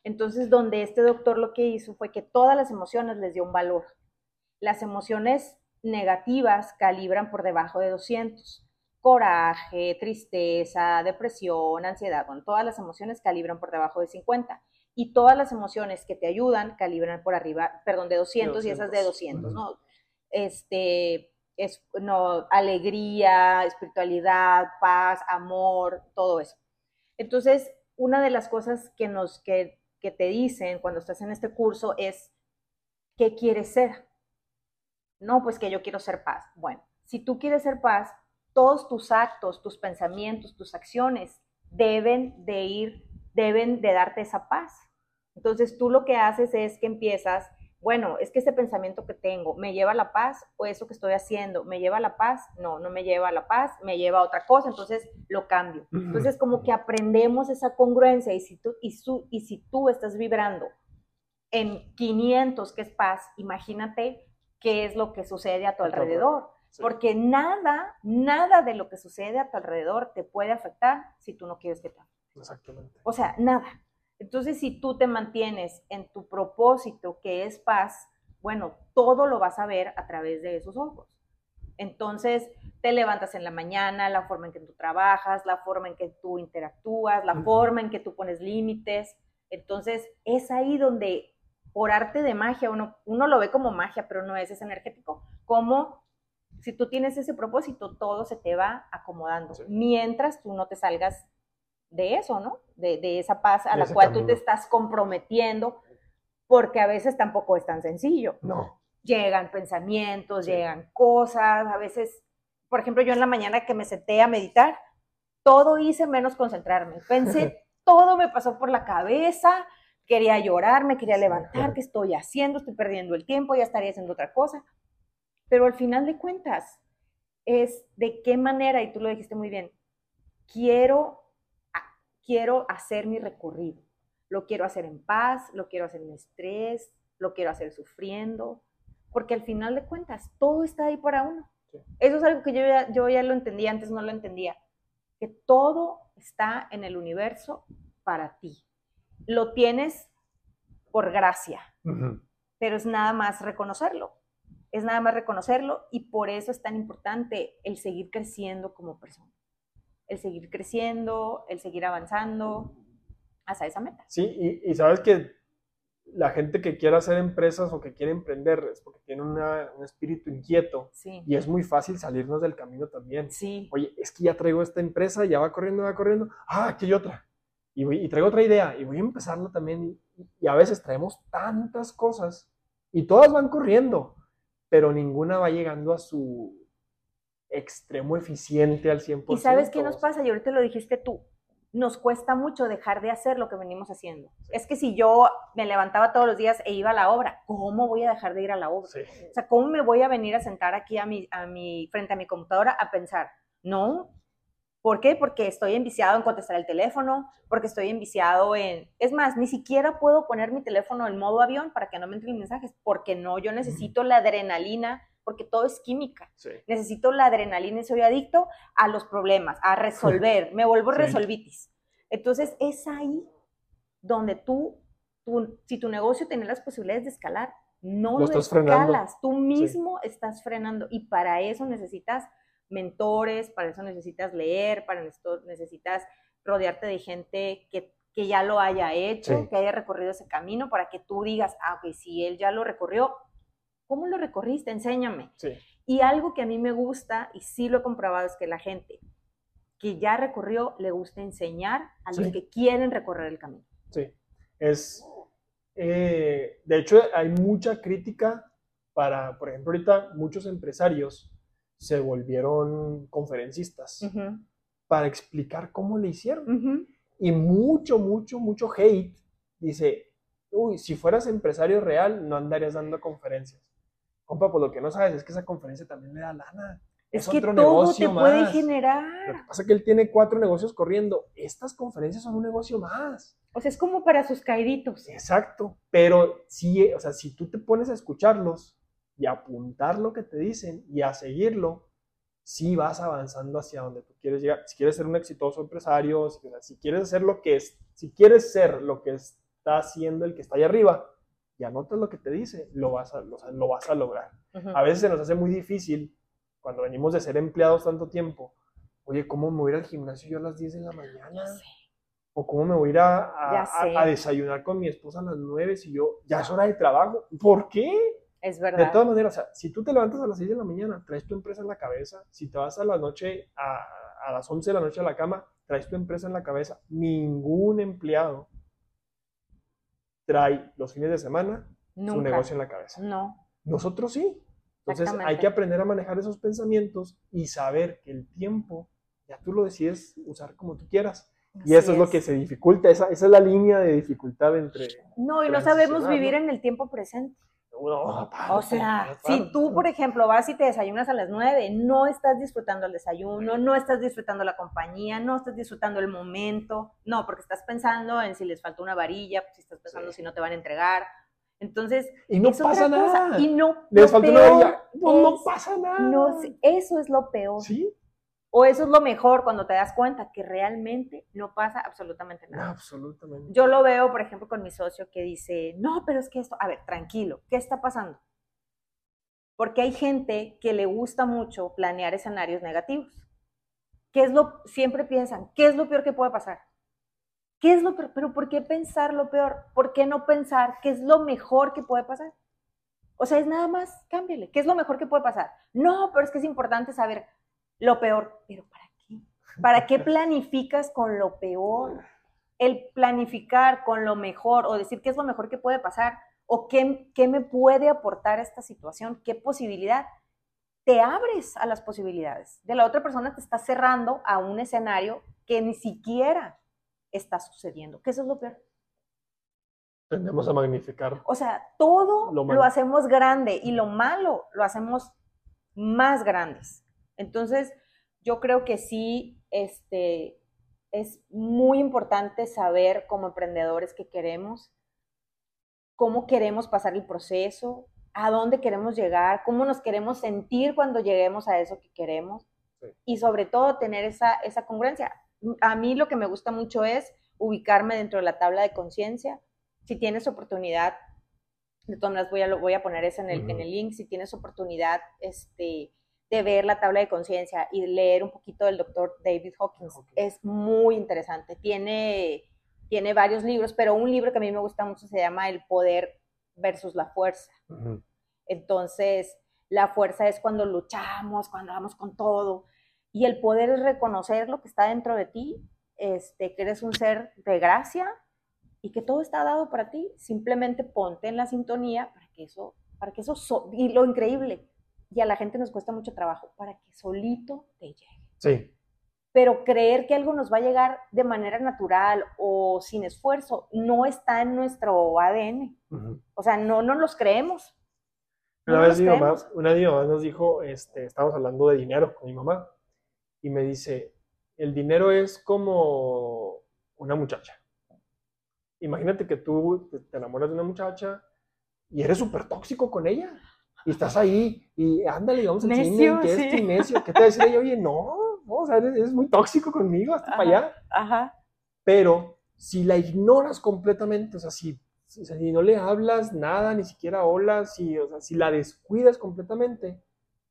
Entonces, donde este doctor lo que hizo fue que todas las emociones les dio un valor. Las emociones negativas calibran por debajo de 200. Coraje, tristeza, depresión, ansiedad, bueno, todas las emociones calibran por debajo de 50. Y todas las emociones que te ayudan calibran por arriba, perdón, de 200, y esas de 200, ¿no? Este, es, no, alegría, espiritualidad, paz, amor, todo eso. Entonces, una de las cosas que nos, que que te dicen cuando estás en este curso es, ¿qué quieres ser? No, pues que yo quiero ser paz. Bueno, si tú quieres ser paz, todos tus actos, tus pensamientos, tus acciones deben de ir, deben de darte esa paz. Entonces tú lo que haces es que empiezas, bueno, es que ese pensamiento que tengo me lleva a la paz o eso que estoy haciendo me lleva a la paz, no, no me lleva a la paz, me lleva a otra cosa, entonces lo cambio. Entonces como que aprendemos esa congruencia y si tú, y, su, y si tú estás vibrando en 500 que es paz, imagínate qué es lo que sucede a tu alrededor. Porque nada, nada de lo que sucede a tu alrededor te puede afectar si tú no quieres que te afecte. Exactamente. O sea, nada. Entonces, si tú te mantienes en tu propósito, que es paz, bueno, todo lo vas a ver a través de esos ojos. Entonces, te levantas en la mañana, la forma en que tú trabajas, la forma en que tú interactúas, la forma en que tú pones límites. Entonces, es ahí donde, por arte de magia, uno, uno lo ve como magia, pero no es, es energético. Como si tú tienes ese propósito, todo se te va acomodando, mientras tú no te salgas de eso, ¿no? De, esa paz a la cual tú te estás comprometiendo, porque a veces tampoco es tan sencillo. No. Llegan pensamientos, llegan cosas, a veces, por ejemplo, yo en la mañana que me senté a meditar, todo hice menos concentrarme. Pensé, todo me pasó por la cabeza, quería llorar, me quería levantar, ¿qué estoy haciendo? Estoy perdiendo el tiempo, ya estaría haciendo otra cosa. Pero al final de cuentas, es de qué manera, y tú lo dijiste muy bien, quiero, quiero hacer mi recorrido. Lo quiero hacer en paz, lo quiero hacer en estrés, lo quiero hacer sufriendo, porque al final de cuentas, todo está ahí para uno. Eso es algo que yo ya, yo ya lo entendía, antes no lo entendía, que todo está en el universo para ti. Lo tienes por gracia, pero es nada más reconocerlo es nada más reconocerlo y por eso es tan importante el seguir creciendo como persona, el seguir creciendo, el seguir avanzando hasta esa meta. Sí, y, sabes que la gente que quiere hacer empresas o que quiere emprender es porque tiene un espíritu inquieto sí. y es muy fácil salirnos del camino también. Sí. Oye, es que ya traigo esta empresa, ya va corriendo, va corriendo, ah, aquí hay otra. Y, voy, y traigo otra idea y voy a empezarlo también. y a veces traemos tantas cosas y todas van corriendo pero ninguna va llegando a su extremo eficiente al 100%. ¿Y sabes qué nos pasa? Y ahorita lo dijiste tú, nos cuesta mucho dejar de hacer lo que venimos haciendo. Es que si yo me levantaba todos los días e iba a la obra, ¿cómo voy a dejar de ir a la obra? O sea, ¿cómo me voy a venir a sentar aquí a mi, a mi, frente a mi computadora a pensar? No, ¿Por qué? Porque estoy enviciado en contestar el teléfono, porque estoy enviciado en... Es más, ni siquiera puedo poner mi teléfono en modo avión para que no me entren mensajes, porque no, yo necesito la adrenalina, porque todo es química. Necesito la adrenalina y soy adicto a los problemas, a resolver, me vuelvo resolvitis. Entonces, es ahí donde tú, si tu negocio tiene las posibilidades de escalar, no lo, escalas, tú mismo estás frenando y para eso necesitas mentores, para eso necesitas leer, para esto necesitas rodearte de gente que, ya lo haya hecho, que haya recorrido ese camino, para que tú digas, ah, ok, si él ya lo recorrió, ¿cómo lo recorriste? Enséñame. Y algo que a mí me gusta, y sí lo he comprobado, es que la gente que ya recorrió le gusta enseñar a los que quieren recorrer el camino. Sí, es, eh, de hecho, hay mucha crítica para, por ejemplo, ahorita muchos empresarios se volvieron conferencistas para explicar cómo le hicieron. Y mucho, mucho, mucho hate dice, uy, si fueras empresario real, no andarías dando conferencias. Compa, pues lo que no sabes es que esa conferencia también le da lana. Es, que otro todo negocio te puede generar. Lo que pasa es que él tiene cuatro negocios corriendo. Estas conferencias son un negocio más. O sea, es como para sus caíditos. Exacto. Pero sí, o sea, si tú te pones a escucharlos, y apuntar lo que te dicen y a seguirlo, sí vas avanzando hacia donde tú quieres llegar. Si quieres ser un exitoso empresario, si, quieres hacer lo que es, si quieres ser lo que está haciendo el que está ahí arriba, y anotas lo que te dice, lo vas a, lo, vas a lograr. A veces se nos hace muy difícil cuando venimos de ser empleados tanto tiempo. Oye, ¿cómo me voy a ir al gimnasio yo a las 10 de la mañana? ¿O cómo me voy a ir a, a desayunar con mi esposa a las 9 si yo ya es hora de trabajo? ¿Por qué? Es verdad. De todas maneras, o sea, si tú te levantas a las 6 de la mañana, traes tu empresa en la cabeza. Si te vas a la noche, a, a las 11 de la noche a la cama, traes tu empresa en la cabeza. Ningún empleado trae los fines de semana su negocio en la cabeza. No. Nosotros sí. Entonces hay que aprender a manejar esos pensamientos y saber que el tiempo ya tú lo decides usar como tú quieras. y eso es, lo que se dificulta, esa, esa, es la línea de dificultad entre... No, y no sabemos vivir en el tiempo presente. O sea, si tú, por ejemplo, vas y te desayunas a las 9, no estás disfrutando el desayuno, no estás disfrutando la compañía, no estás disfrutando el momento, no, porque estás pensando en si les falta una varilla, si estás pensando si no te van a entregar, entonces, y no pasa nada. Y no, les falta una varilla, no, pasa nada. No, eso es lo peor. Sí. O eso es lo mejor cuando te das cuenta que realmente no pasa absolutamente nada. absolutamente. Yo lo veo, por ejemplo, con mi socio que dice, no, pero es que esto, a ver, tranquilo, ¿qué está pasando? Porque hay gente que le gusta mucho planear escenarios negativos. ¿Qué es lo, siempre piensan, ¿qué es lo peor que puede pasar? ¿Qué es lo peor? Pero ¿por qué pensar lo peor? ¿Por qué no pensar qué es lo mejor que puede pasar? O sea, es nada más, cámbiale. ¿Qué es lo mejor que puede pasar? No, pero es que es importante saber, lo peor. ¿Pero para qué? ¿Para qué planificas con lo peor? El planificar con lo mejor o decir qué es lo mejor que puede pasar o qué, qué me puede aportar esta situación, qué posibilidad. Te abres a las posibilidades. De la otra persona te está cerrando a un escenario que ni siquiera está sucediendo. ¿Qué eso es lo peor. Tendemos a magnificar. O sea, todo lo, lo hacemos grande y lo malo lo hacemos más grandes. Entonces, yo creo que sí, este, es muy importante saber como emprendedores qué queremos, cómo queremos pasar el proceso, a dónde queremos llegar, cómo nos queremos sentir cuando lleguemos a eso que queremos y sobre todo tener esa, esa congruencia. A mí lo que me gusta mucho es ubicarme dentro de la tabla de conciencia. Si tienes oportunidad, de todas maneras voy a, voy a poner eso en el, en el link, si tienes oportunidad, este, de ver la tabla de conciencia y leer un poquito del doctor David Hawkins. Es muy interesante. Tiene, tiene varios libros, pero un libro que a mí me gusta mucho se llama El poder versus la fuerza. Entonces, la fuerza es cuando luchamos, cuando vamos con todo. Y el poder es reconocer lo que está dentro de ti, este, que eres un ser de gracia y que todo está dado para ti. Simplemente ponte en la sintonía para que eso, para que eso, y lo increíble, y a la gente nos cuesta mucho trabajo para que solito te llegue. Sí. Pero creer que algo nos va a llegar de manera natural o sin esfuerzo no está en nuestro ADN. O sea, no, no los creemos. una, vez mi mamá, una vez mi mamá nos dijo, este, estábamos hablando de dinero con mi mamá, y me dice, el dinero es como una muchacha. Imagínate que tú te enamoras de una muchacha y eres súper tóxico con ella y estás ahí y ándale, vamos al cine, que es tu necio. ¿Qué te va a decir ella? Oye, no, no o sea, eres, muy tóxico conmigo, hasta para allá. Ajá. Pero si la ignoras completamente, o sea, si, si, no le hablas nada, ni siquiera hola, si, o sea, si la descuidas completamente,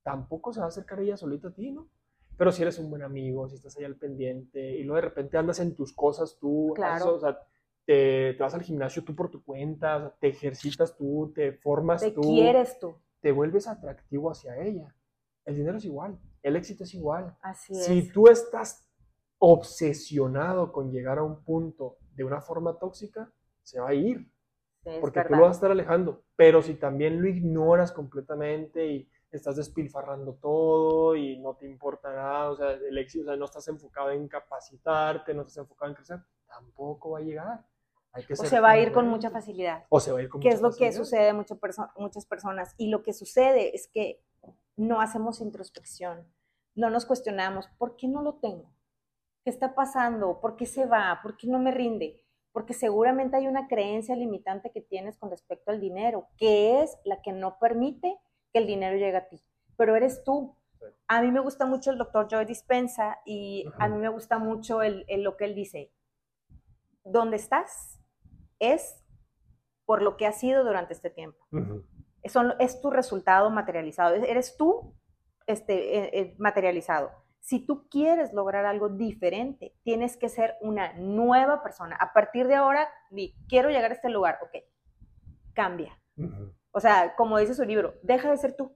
tampoco se va a acercar ella solita a ti, ¿no? Pero si eres un buen amigo, si estás ahí al pendiente y luego de repente andas en tus cosas tú, claro. o sea, te, vas al gimnasio tú por tu cuenta, te ejercitas tú, te formas tú. Te quieres tú te vuelves atractivo hacia ella. El dinero es igual, el éxito es igual. Así si tú estás obsesionado con llegar a un punto de una forma tóxica, se va a ir. porque tú lo vas a estar alejando. Pero si también lo ignoras completamente y estás despilfarrando todo y no te importa nada, o sea, el éxito, o sea, no estás enfocado en capacitarte, no estás enfocado en crecer, tampoco va a llegar o se va a ir con mucha facilidad. O se va a ir con ¿Qué es lo que sucede a muchas, muchas personas? Y lo que sucede es que no hacemos introspección, no nos cuestionamos, ¿por qué no lo tengo? ¿Qué está pasando? ¿Por qué se va? ¿Por qué no me rinde? Porque seguramente hay una creencia limitante que tienes con respecto al dinero, que es la que no permite que el dinero llegue a ti. Pero eres tú. A mí me gusta mucho el doctor Joy Dispensa y a mí me gusta mucho el, lo que él dice. ¿Dónde estás? Es por lo que has sido durante este tiempo. es tu resultado materializado. Eres tú este, eh, eh, materializado. Si tú quieres lograr algo diferente, tienes que ser una nueva persona. A partir de ahora, quiero llegar a este lugar, ok, cambia. O sea, como dice su libro, deja de ser tú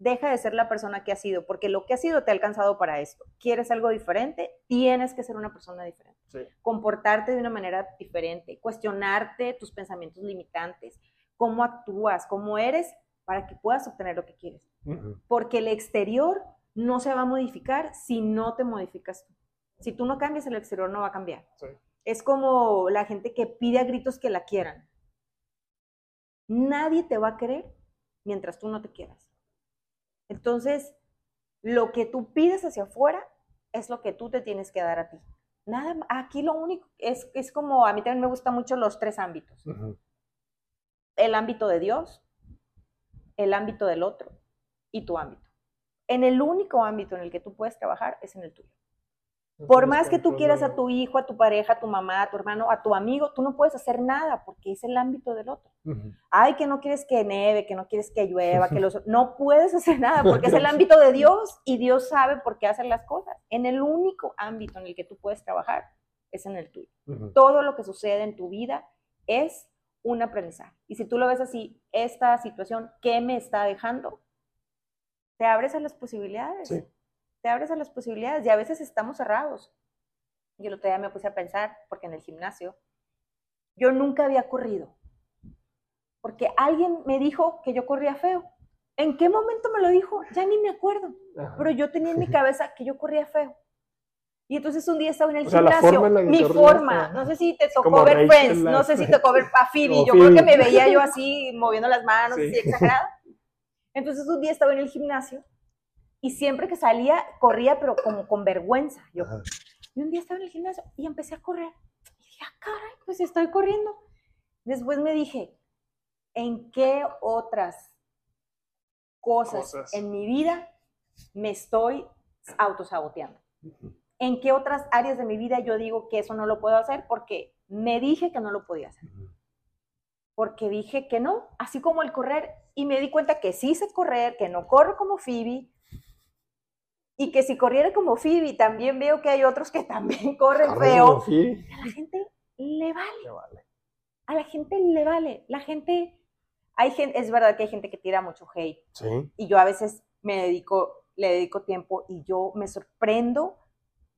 deja de ser la persona que has sido, porque lo que has sido te ha alcanzado para esto. ¿Quieres algo diferente? Tienes que ser una persona diferente. Comportarte de una manera diferente, cuestionarte tus pensamientos limitantes, cómo actúas, cómo eres, para que puedas obtener lo que quieres. Porque el exterior no se va a modificar si no te modificas tú. Si tú no cambias, el exterior no va a cambiar. Es como la gente que pide a gritos que la quieran. Nadie te va a querer mientras tú no te quieras. Entonces, lo que tú pides hacia afuera es lo que tú te tienes que dar a ti. Nada, aquí lo único es, es como, a mí también me gustan mucho los tres ámbitos. El ámbito de Dios, el ámbito del otro y tu ámbito. En el único ámbito en el que tú puedes trabajar es en el tuyo. Por más que tú quieras a tu hijo, a tu pareja, a tu mamá, a tu hermano, a tu amigo, tú no puedes hacer nada porque es el ámbito del otro. Ay, que no quieres que neve, que no quieres que llueva, que los... No puedes hacer nada porque es el ámbito de Dios y Dios sabe por qué hacer las cosas. En el único ámbito en el que tú puedes trabajar es en el tuyo. Todo lo que sucede en tu vida es un aprendizaje. Y si tú lo ves así, esta situación, ¿qué me está dejando? Te abres a las posibilidades. Sí te abres a las posibilidades y a veces estamos cerrados. Yo el otro día me puse a pensar, porque en el gimnasio, yo nunca había corrido, porque alguien me dijo que yo corría feo. ¿En qué momento me lo dijo? Ya ni me acuerdo, pero yo tenía en mi cabeza que yo corría feo. Y entonces un día estaba en el gimnasio, mi forma, no sé si te tocó ver Friends, no sé si te tocó ver a Phoebe, yo creo que me veía yo así, moviendo las manos, así exagerada. Entonces un día estaba en el gimnasio y siempre que salía, corría, pero como con vergüenza. Yo. Y un día estaba en el gimnasio y empecé a correr. Y dije, ah, caray, pues estoy corriendo. Después me dije, ¿en qué otras cosas, en mi vida me estoy autosaboteando? ¿En qué otras áreas de mi vida yo digo que eso no lo puedo hacer? Porque me dije que no lo podía hacer. Porque dije que no, así como el correr. Y me di cuenta que sí sé correr, que no corro como Phoebe, y que si corriera como Phoebe, también veo que hay otros que también corren feo. A la gente le vale. A la gente le vale. La gente, hay gente, es verdad que hay gente que tira mucho hate. Sí. Y yo a veces me dedico, le dedico tiempo y yo me sorprendo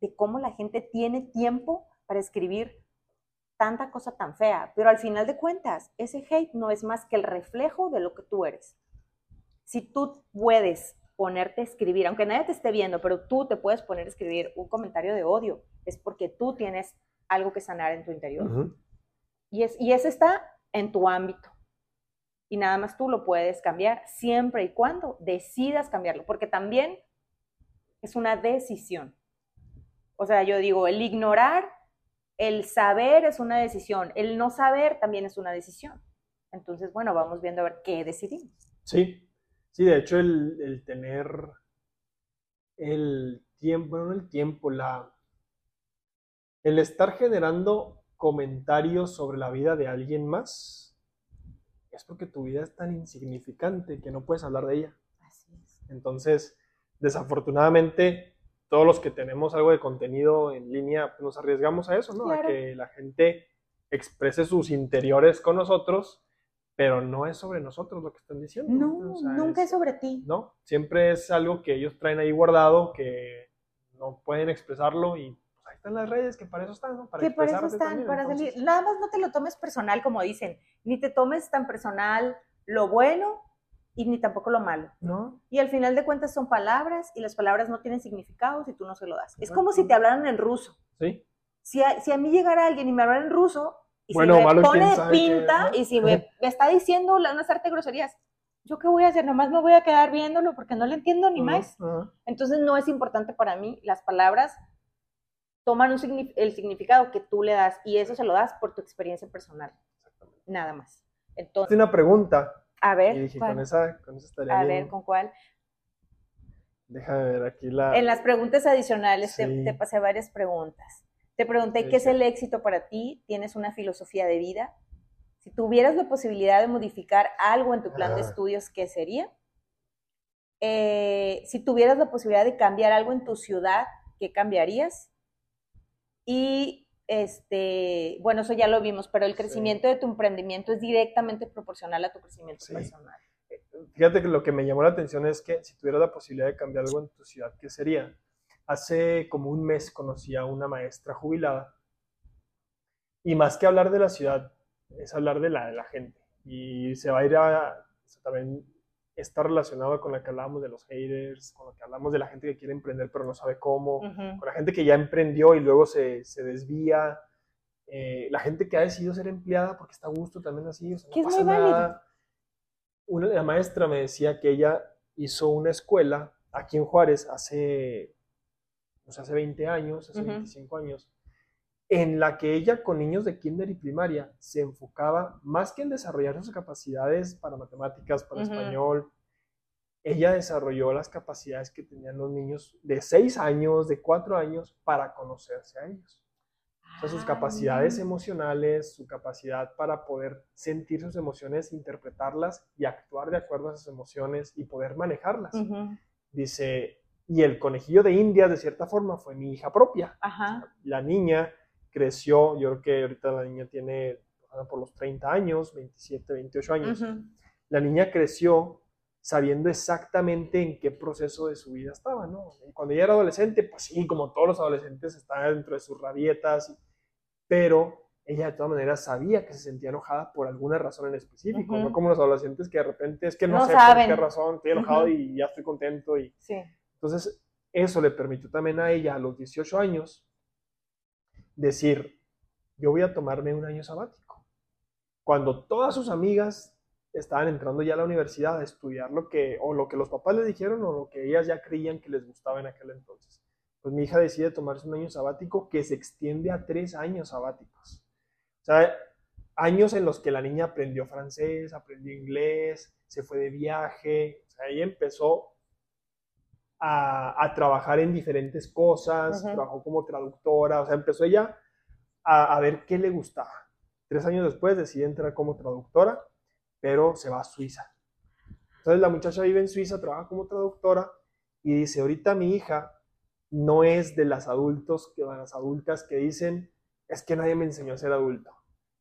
de cómo la gente tiene tiempo para escribir tanta cosa tan fea. Pero al final de cuentas, ese hate no es más que el reflejo de lo que tú eres. Si tú puedes ponerte a escribir, aunque nadie te esté viendo, pero tú te puedes poner a escribir un comentario de odio, es porque tú tienes algo que sanar en tu interior. y, es, y eso está en tu ámbito. Y nada más tú lo puedes cambiar siempre y cuando decidas cambiarlo, porque también es una decisión. O sea, yo digo, el ignorar, el saber es una decisión, el no saber también es una decisión. Entonces, bueno, vamos viendo a ver qué decidimos. Sí, Sí, de hecho, el, tener el tiempo, no el tiempo, la, el estar generando comentarios sobre la vida de alguien más, es porque tu vida es tan insignificante que no puedes hablar de ella. Así es. Entonces, desafortunadamente, todos los que tenemos algo de contenido en línea, pues, nos arriesgamos a eso, ¿no? A que la gente exprese sus interiores con nosotros pero no es sobre nosotros lo que están diciendo. No, nunca es, sobre ti. No, siempre es algo que ellos traen ahí guardado, que no pueden expresarlo y pues, ahí están las redes, que para eso están, ¿no? Para que para eso están, para salir. Nada más no te lo tomes personal, como dicen, ni te tomes tan personal lo bueno y ni tampoco lo malo. ¿No? Y al final de cuentas son palabras y las palabras no tienen significado si tú no se lo das. Es como si te hablaran en ruso. Sí. Si a, si a mí llegara alguien y me hablara en ruso, y bueno, si me pone pinta y si me, está diciendo una de groserías, ¿yo qué voy a hacer? Nomás me voy a quedar viéndolo porque no le entiendo ni más. Entonces no es importante para mí. Las palabras toman el significado que tú le das y eso se lo das por tu experiencia personal. Nada más. Entonces, una pregunta. A ver. Y dije, con esa, con esa estaría A ver, ¿con cuál? Déjame ver aquí la... En las preguntas adicionales te pasé varias preguntas. Te pregunté qué es el éxito para ti, tienes una filosofía de vida. Si tuvieras la posibilidad de modificar algo en tu plan de estudios, ¿qué sería? Eh, si tuvieras la posibilidad de cambiar algo en tu ciudad, ¿qué cambiarías? Y este, bueno, eso ya lo vimos, pero el crecimiento de tu emprendimiento es directamente proporcional a tu crecimiento personal. Fíjate que lo que me llamó la atención es que si tuvieras la posibilidad de cambiar algo en tu ciudad, ¿qué sería? Hace como un mes conocí a una maestra jubilada y más que hablar de la ciudad, es hablar de la, de la gente. y se va a ir a, también está relacionado con lo que hablábamos de los haters, con lo que hablamos de la gente que quiere emprender pero no sabe cómo, con la gente que ya emprendió y luego se, se desvía, eh, la gente que ha decidido ser empleada porque está a gusto también así, o sea, no pasa nada. Una, la maestra me decía que ella hizo una escuela aquí en Juárez hace, sea, hace 20 años, hace 25 años, en la que ella con niños de kinder y primaria se enfocaba más que en desarrollar sus capacidades para matemáticas, para español, ella desarrolló las capacidades que tenían los niños de 6 años, de 4 años, para conocerse a ellos. O sea, sus capacidades emocionales, su capacidad para poder sentir sus emociones, interpretarlas y actuar de acuerdo a esas emociones y poder manejarlas. Dice, y el conejillo de India, de cierta forma, fue mi hija propia. la niña creció, yo creo que ahorita la niña tiene por los 30 años, 27, 28 años. La niña creció sabiendo exactamente en qué proceso de su vida estaba, ¿no? cuando ella era adolescente, pues sí, como todos los adolescentes, estaba dentro de sus rabietas, pero ella de todas maneras sabía que se sentía enojada por alguna razón en específico, no como los adolescentes que de repente es que no, sé por qué razón, estoy enojado y ya estoy contento. Y... Sí. Entonces, eso le permitió también a ella a los 18 años decir, yo voy a tomarme un año sabático. Cuando todas sus amigas estaban entrando ya a la universidad a estudiar lo que, o lo que los papás les dijeron o lo que ellas ya creían que les gustaba en aquel entonces. Pues mi hija decide tomarse un año sabático que se extiende a tres años sabáticos. O sea, años en los que la niña aprendió francés, aprendió inglés, se fue de viaje, o sea, ella empezó a, trabajar en diferentes cosas, trabajó como traductora, o sea, empezó ella a, a, ver qué le gustaba. Tres años después decide entrar como traductora, pero se va a Suiza. Entonces la muchacha vive en Suiza, trabaja como traductora y dice, ahorita mi hija no es de las adultos, de las adultas que dicen, es que nadie me enseñó a ser adulto.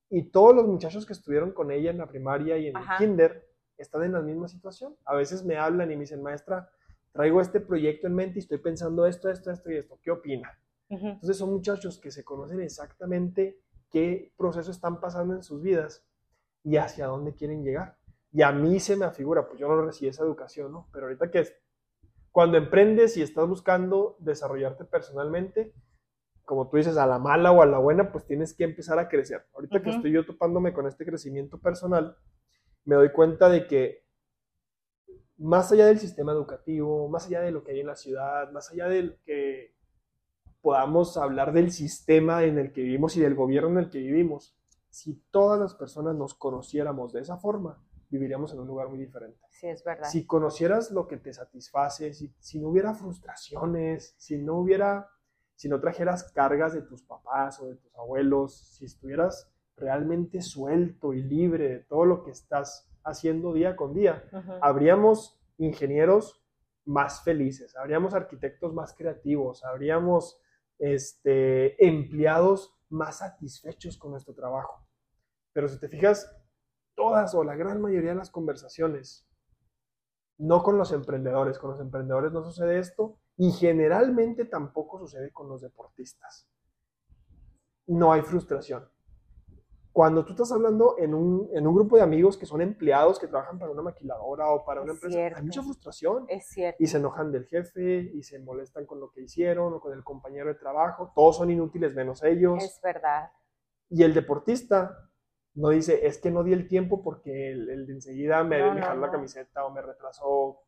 Y todos los muchachos que estuvieron con ella en la primaria y en el kinder están en la misma situación. A veces me hablan y me dicen, maestra, traigo este proyecto en mente y estoy pensando esto, esto, esto y esto. ¿Qué opina? Entonces son muchachos que se conocen exactamente qué proceso están pasando en sus vidas y hacia dónde quieren llegar. Y a mí se me afigura, pues yo no recibí esa educación, ¿no? Pero ahorita que cuando emprendes y estás buscando desarrollarte personalmente, como tú dices, a la mala o a la buena, pues tienes que empezar a crecer. Ahorita que estoy yo topándome con este crecimiento personal, me doy cuenta de que más allá del sistema educativo, más allá de lo que hay en la ciudad, más allá de que podamos hablar del sistema en el que vivimos y del gobierno en el que vivimos, si todas las personas nos conociéramos de esa forma, viviríamos en un lugar muy diferente. Sí, es verdad. Si conocieras lo que te satisface, si, si no hubiera frustraciones, si no hubiera, si no trajeras cargas de tus papás o de tus abuelos, si estuvieras realmente suelto y libre de todo lo que estás haciendo día con día, habríamos ingenieros más felices, habríamos arquitectos más creativos, habríamos este, empleados más satisfechos con nuestro trabajo. Pero si te fijas, todas o la gran mayoría de las conversaciones, no con los emprendedores, con los emprendedores no sucede esto y generalmente tampoco sucede con los deportistas. No hay frustración. Cuando tú estás hablando en un, en un grupo de amigos que son empleados, que trabajan para una maquiladora o para una empresa, hay mucha frustración. Es cierto. Y se enojan del jefe y se molestan con lo que hicieron o con el compañero de trabajo. Todos son inútiles menos ellos. Es verdad. Y el deportista no dice, es que no di el tiempo porque el, de enseguida me, dejó la camiseta o me retrasó.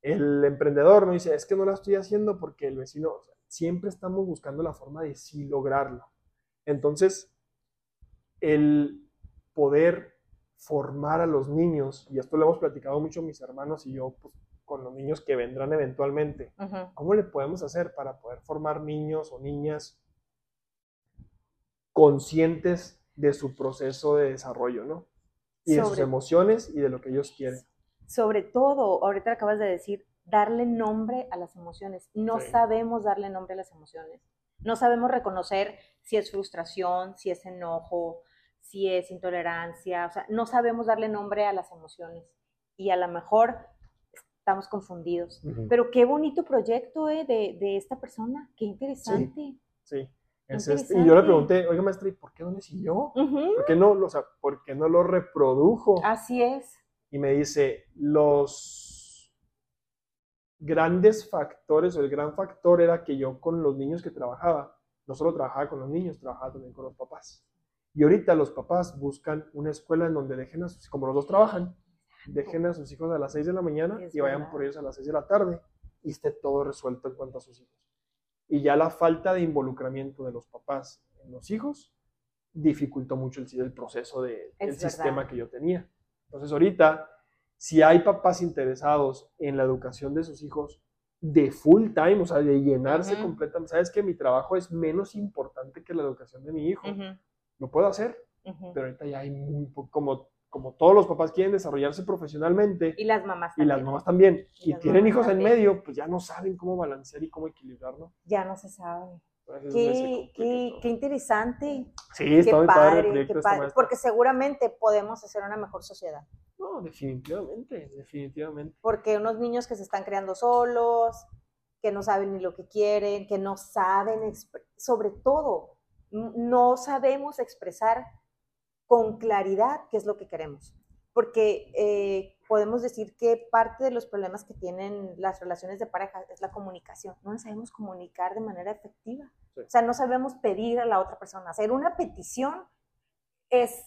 El emprendedor no dice, es que no la estoy haciendo porque el vecino, siempre estamos buscando la forma de sí lograrlo. Entonces, el poder formar a los niños, y esto lo hemos platicado mucho mis hermanos y yo, pues, con los niños que vendrán eventualmente, ¿cómo le podemos hacer para poder formar niños o niñas conscientes de su proceso de desarrollo, ¿no? Y de sus emociones y de lo que ellos quieren. Sobre todo, ahorita acabas de decir, darle nombre a las emociones. No sabemos darle nombre a las emociones. No sabemos reconocer si es frustración, si es enojo, si es intolerancia, o sea, no sabemos darle nombre a las emociones y a lo mejor estamos confundidos. Pero qué bonito proyecto eh, de, esta persona, qué interesante. Sí, Es este- y yo le pregunté, oiga maestra, ¿y por qué no le siguió? ¿Por qué no, o sea, por qué no lo reprodujo? Así es. Y me dice, los grandes factores, o el gran factor era que yo con los niños que trabajaba, no solo trabajaba con los niños, trabajaba también con los papás. Y ahorita los papás buscan una escuela en donde dejen a sus, como los dos trabajan, dejen a sus hijos a las 6 de la mañana Es y vayan verdad. por ellos a las 6 de la tarde y esté todo resuelto en cuanto a sus hijos. Y ya la falta de involucramiento de los papás en los hijos dificultó mucho el, el proceso de- del sistema que yo tenía. Entonces ahorita, si hay papás interesados en la educación de sus hijos de full time, o sea, de llenarse Ujú. completamente, sabes que mi trabajo es menos importante que la educación de mi hijo, lo puedo hacer, pero ahorita ya hay muy poco, como, como todos los papás quieren desarrollarse profesionalmente Y las mamás y las también. mamás también, Y tienen hijos en también. medio, pues ya no saben cómo balancear y cómo equilibrar, ¿no? Ya no se sabe. Qué, qué, qué interesante. Sí, Qué está muy padre, el padre, proyecto qué padre. Porque seguramente podemos hacer una mejor sociedad. No, definitivamente, definitivamente. Porque unos niños que se están creando solos, que no saben ni lo que quieren, que no saben, sobre todo, no sabemos expresar con claridad qué es lo que queremos. Porque eh, podemos decir que parte de los problemas que tienen las relaciones de pareja es la comunicación. No nos sabemos comunicar de manera efectiva. Sí. O sea, no sabemos pedir a la otra persona. Hacer una petición es,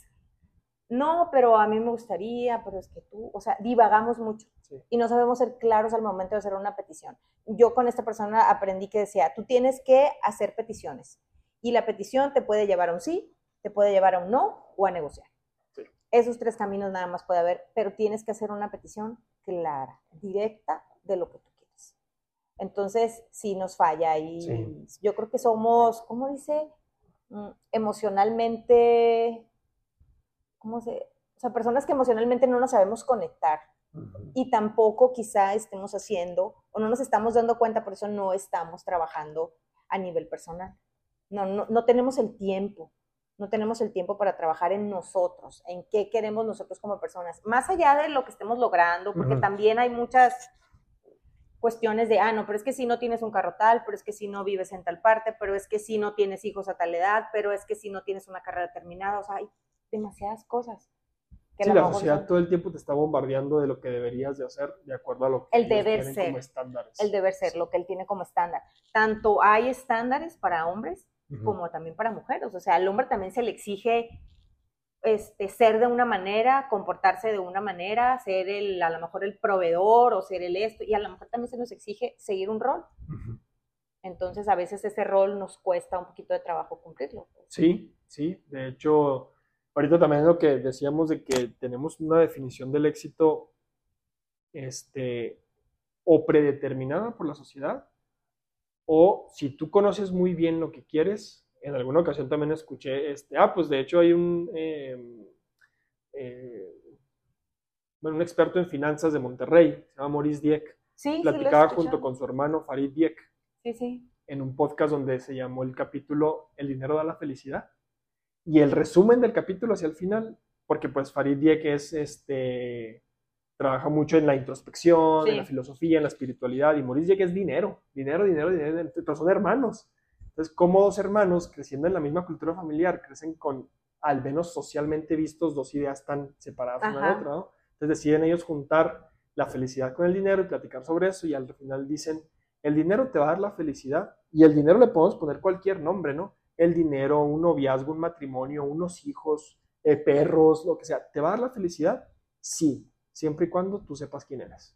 no, pero a mí me gustaría, pero es que tú, o sea, divagamos mucho Sí. y no sabemos ser claros al momento de hacer una petición. Yo con esta persona aprendí que decía, tú tienes que hacer peticiones y la petición te puede llevar a un sí, te puede llevar a un no o a negociar. Sí. Esos tres caminos nada más puede haber, pero tienes que hacer una petición clara, directa de lo que tú quieres. Entonces, sí nos falla y Sí. yo creo que somos, ¿cómo dice? Mm, Emocionalmente, ¿cómo se? O sea, personas que emocionalmente no nos sabemos conectar y tampoco quizá estemos haciendo o no nos estamos dando cuenta, por eso no estamos trabajando a nivel personal. No, no, no tenemos el tiempo, no tenemos el tiempo para trabajar en nosotros, en qué queremos nosotros como personas, más allá de lo que estemos logrando, porque también hay muchas cuestiones de, ah, no, pero es que si no tienes un carro tal, pero es que si no vives en tal parte, pero es que si no tienes hijos a tal edad, pero es que si no tienes una carrera terminada, o sea, hay demasiadas cosas. que Sí, la sociedad son- todo el tiempo te está bombardeando de lo que deberías de hacer de acuerdo a lo que El deber ser. como estándares. el deber ser, lo que él tiene como estándar. Tanto hay estándares para hombres Como también para mujeres. O sea, al hombre también se le exige este, ser de una manera, comportarse de una manera, ser el, a lo mejor el proveedor o ser el esto, y a lo mejor también se nos exige seguir un rol. Entonces, a veces ese rol nos cuesta un poquito de trabajo cumplirlo. Sí, sí. De hecho, ahorita también lo que decíamos de que tenemos una definición del éxito este, o predeterminada por la sociedad, o si tú conoces muy bien lo que quieres, en alguna ocasión también escuché, este, ah, pues de hecho hay un, eh, eh, bueno, un experto en finanzas de Monterrey, se llama Maurice Dieck, Sí, platicaba junto con su hermano Farid Dieck Sí, sí. en un podcast donde se llamó el capítulo El dinero da la felicidad. Y el resumen del capítulo hacia el final, porque pues Farid Dieck es este trabaja mucho en la introspección, en la filosofía, en la espiritualidad, y Maurice Dieck es dinero, dinero, dinero, dinero, pero son hermanos. Entonces, como dos hermanos creciendo en la misma cultura familiar, crecen con, al menos socialmente vistos, dos ideas tan separadas una de Ajá. otra, ¿no? Entonces deciden ellos juntar la felicidad con el dinero y platicar sobre eso, y al final dicen, el dinero te va a dar la felicidad, y el dinero le podemos poner cualquier nombre, ¿no? El dinero, un noviazgo, un matrimonio, unos hijos, eh, perros, lo que sea, ¿te va a dar la felicidad? Sí, siempre y cuando tú sepas quién eres.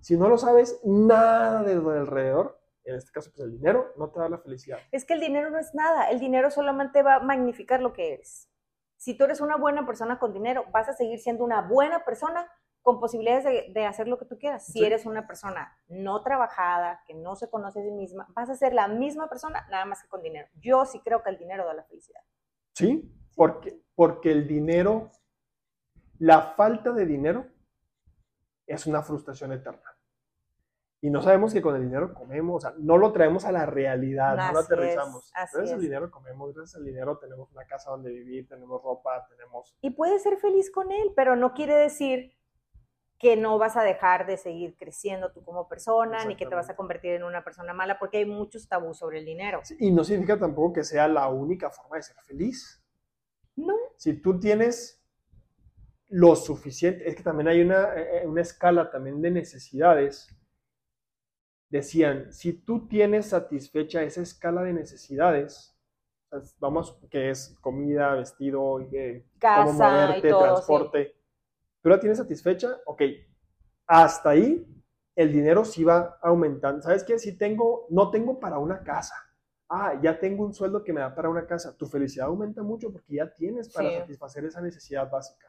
Si no lo sabes, nada de lo de alrededor, en este caso pues el dinero, no te da la felicidad. Es que el dinero no es nada, el dinero solamente va a magnificar lo que eres. Si tú eres una buena persona con dinero, vas a seguir siendo una buena persona con posibilidades de, de hacer lo que tú quieras. Si Sí. eres una persona no trabajada, que no se conoce a sí misma, vas a ser la misma persona, nada más que con dinero. Yo sí creo que el dinero da la felicidad. ¿Sí? Porque, porque el dinero, la falta de dinero es una frustración eterna. Y no sabemos que con el dinero comemos, o sea, no lo traemos a la realidad, no lo es, aterrizamos. así gracias al es. dinero comemos, gracias al dinero tenemos una casa donde vivir, tenemos ropa, tenemos... Y puedes ser feliz con él, pero no quiere decir que no vas a dejar de seguir creciendo tú como persona, ni que te vas a convertir en una persona mala, porque hay muchos tabús sobre el dinero. y no significa tampoco que sea la única forma de ser feliz. No. Si tú tienes lo suficiente, es que también hay una, eh, una escala también de necesidades. Decían, si tú tienes satisfecha esa escala de necesidades, vamos, que es comida, vestido, eh, cómo moverte, transporte, tú la tienes satisfecha, ok, hasta ahí el dinero sí va aumentando. ¿Sabes qué? Si tengo, no tengo para una casa. Ah, ya tengo un sueldo que me da para una casa. Tu felicidad aumenta mucho porque ya tienes para satisfacer esa necesidad básica.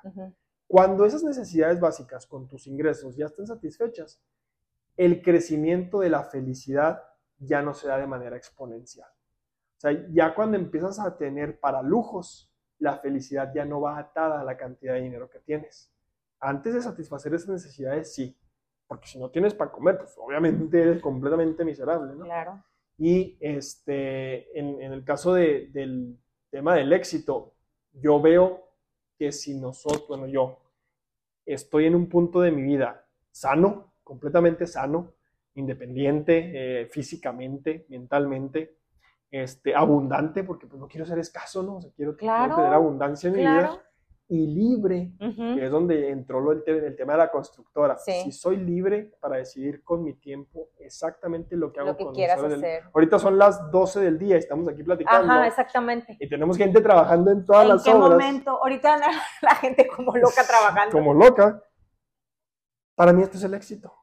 Cuando esas necesidades básicas con tus ingresos ya estén satisfechas, el crecimiento de la felicidad ya no se da de manera exponencial. O sea, ya cuando empiezas a tener para lujos, la felicidad ya no va atada a la cantidad de dinero que tienes antes de satisfacer esas necesidades, sí. Porque si no tienes para comer, pues obviamente eres completamente miserable, ¿no? Claro. Y este, en, el caso del tema del éxito, yo veo que si nosotros, bueno, yo estoy en un punto de mi vida sano, completamente sano, independiente, eh, físicamente, mentalmente, este, abundante, porque pues no quiero ser escaso, ¿no? O sea, quiero, tener abundancia en mi vida y libre, que es donde entró el, el, tema de la constructora. Si soy libre para decidir con mi tiempo exactamente lo que hago lo que con quieras hacer. Ahorita son las 12 del día, estamos aquí platicando. Ajá, exactamente. Y tenemos gente trabajando en todas las obras. ¿En qué momento? Ahorita la, gente como loca trabajando. Como loca. Para mí esto es el éxito.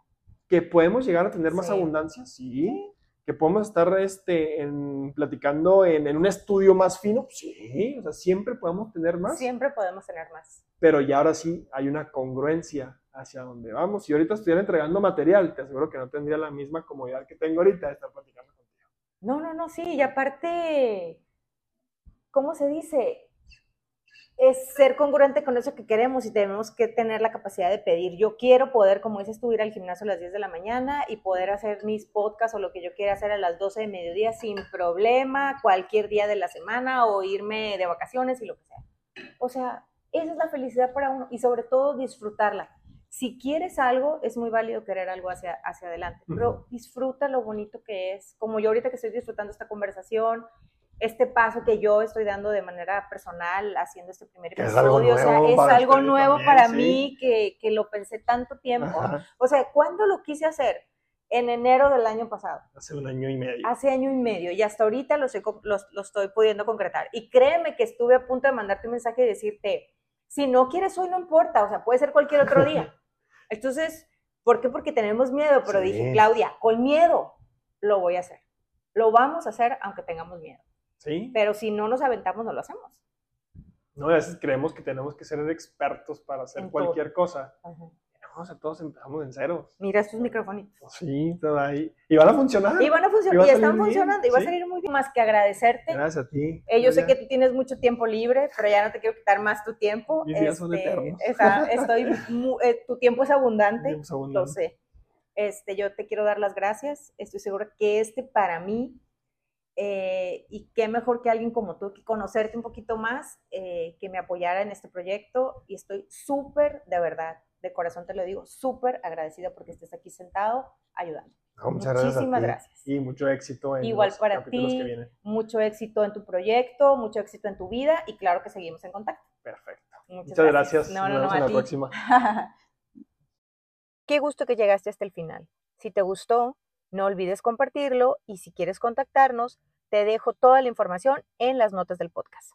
Que podemos llegar a tener más abundancia, sí que podemos estar este, en, platicando en, en, un estudio más fino, sí, o sea, siempre podemos tener más. Siempre podemos tener más. Pero ya ahora sí hay una congruencia hacia dónde vamos. Si ahorita estuviera entregando material, te aseguro que no tendría la misma comodidad que tengo ahorita de estar platicando contigo. No, no, no, sí, y aparte, ¿cómo se dice? Es ser congruente con eso que queremos y tenemos que tener la capacidad de pedir. Yo quiero poder, como dices tú, ir al gimnasio a las 10 de la mañana y poder hacer mis podcasts o lo que yo quiera hacer a las 12 de mediodía sin problema, cualquier día de la semana o irme de vacaciones y lo que sea. O sea, esa es la felicidad para uno y sobre todo disfrutarla. Si quieres algo, es muy válido querer algo hacia, hacia adelante, pero disfruta lo bonito que es, como yo ahorita que estoy disfrutando esta conversación, este paso que yo estoy dando de manera personal haciendo este primer episodio. o sea, es algo nuevo para mí que, que, lo pensé tanto tiempo. O sea, ¿cuándo lo quise hacer? En enero del año pasado. Hace un año y medio. Hace año y medio. Y hasta ahorita lo, lo estoy pudiendo concretar. Y créeme que estuve a punto de mandarte un mensaje y decirte, si no quieres hoy no importa, o sea, puede ser cualquier otro día. Entonces, ¿por qué? Porque tenemos miedo. Pero dije, Claudia, con miedo lo voy a hacer. Lo vamos a hacer aunque tengamos miedo. Pero si no nos aventamos, no lo hacemos. No, a veces creemos que tenemos que ser expertos para hacer cualquier cosa. No, o sea, todos empezamos en cero. Mira estos micrófonos. Sí, todo ahí. Y van a funcionar. Y van a funcionar. Y, están funcionando. Y va a salir muy bien. Más que agradecerte. Gracias a ti. Eh, yo sé que tú tienes mucho tiempo libre, pero ya no te quiero quitar más tu tiempo. Mis días son este, eternos. estoy eh, tu tiempo es abundante. Tiempo es abundante. Lo sé. Este, yo te quiero dar las gracias. Estoy segura que este para mí eh, y qué mejor que alguien como tú, que conocerte un poquito más, eh, que me apoyara en este proyecto. Y estoy súper, de verdad, de corazón te lo digo, súper agradecida porque estés aquí sentado ayudando. muchas Muchísimas gracias, Y mucho éxito en Igual para ti, mucho éxito en tu proyecto, mucho éxito en tu vida y claro que seguimos en contacto. Perfecto. Muchas, gracias. No, Nos vemos en la próxima. Qué gusto que llegaste hasta el final. Si te gustó, no olvides compartirlo y si quieres contactarnos, te dejo toda la información en las notas del podcast.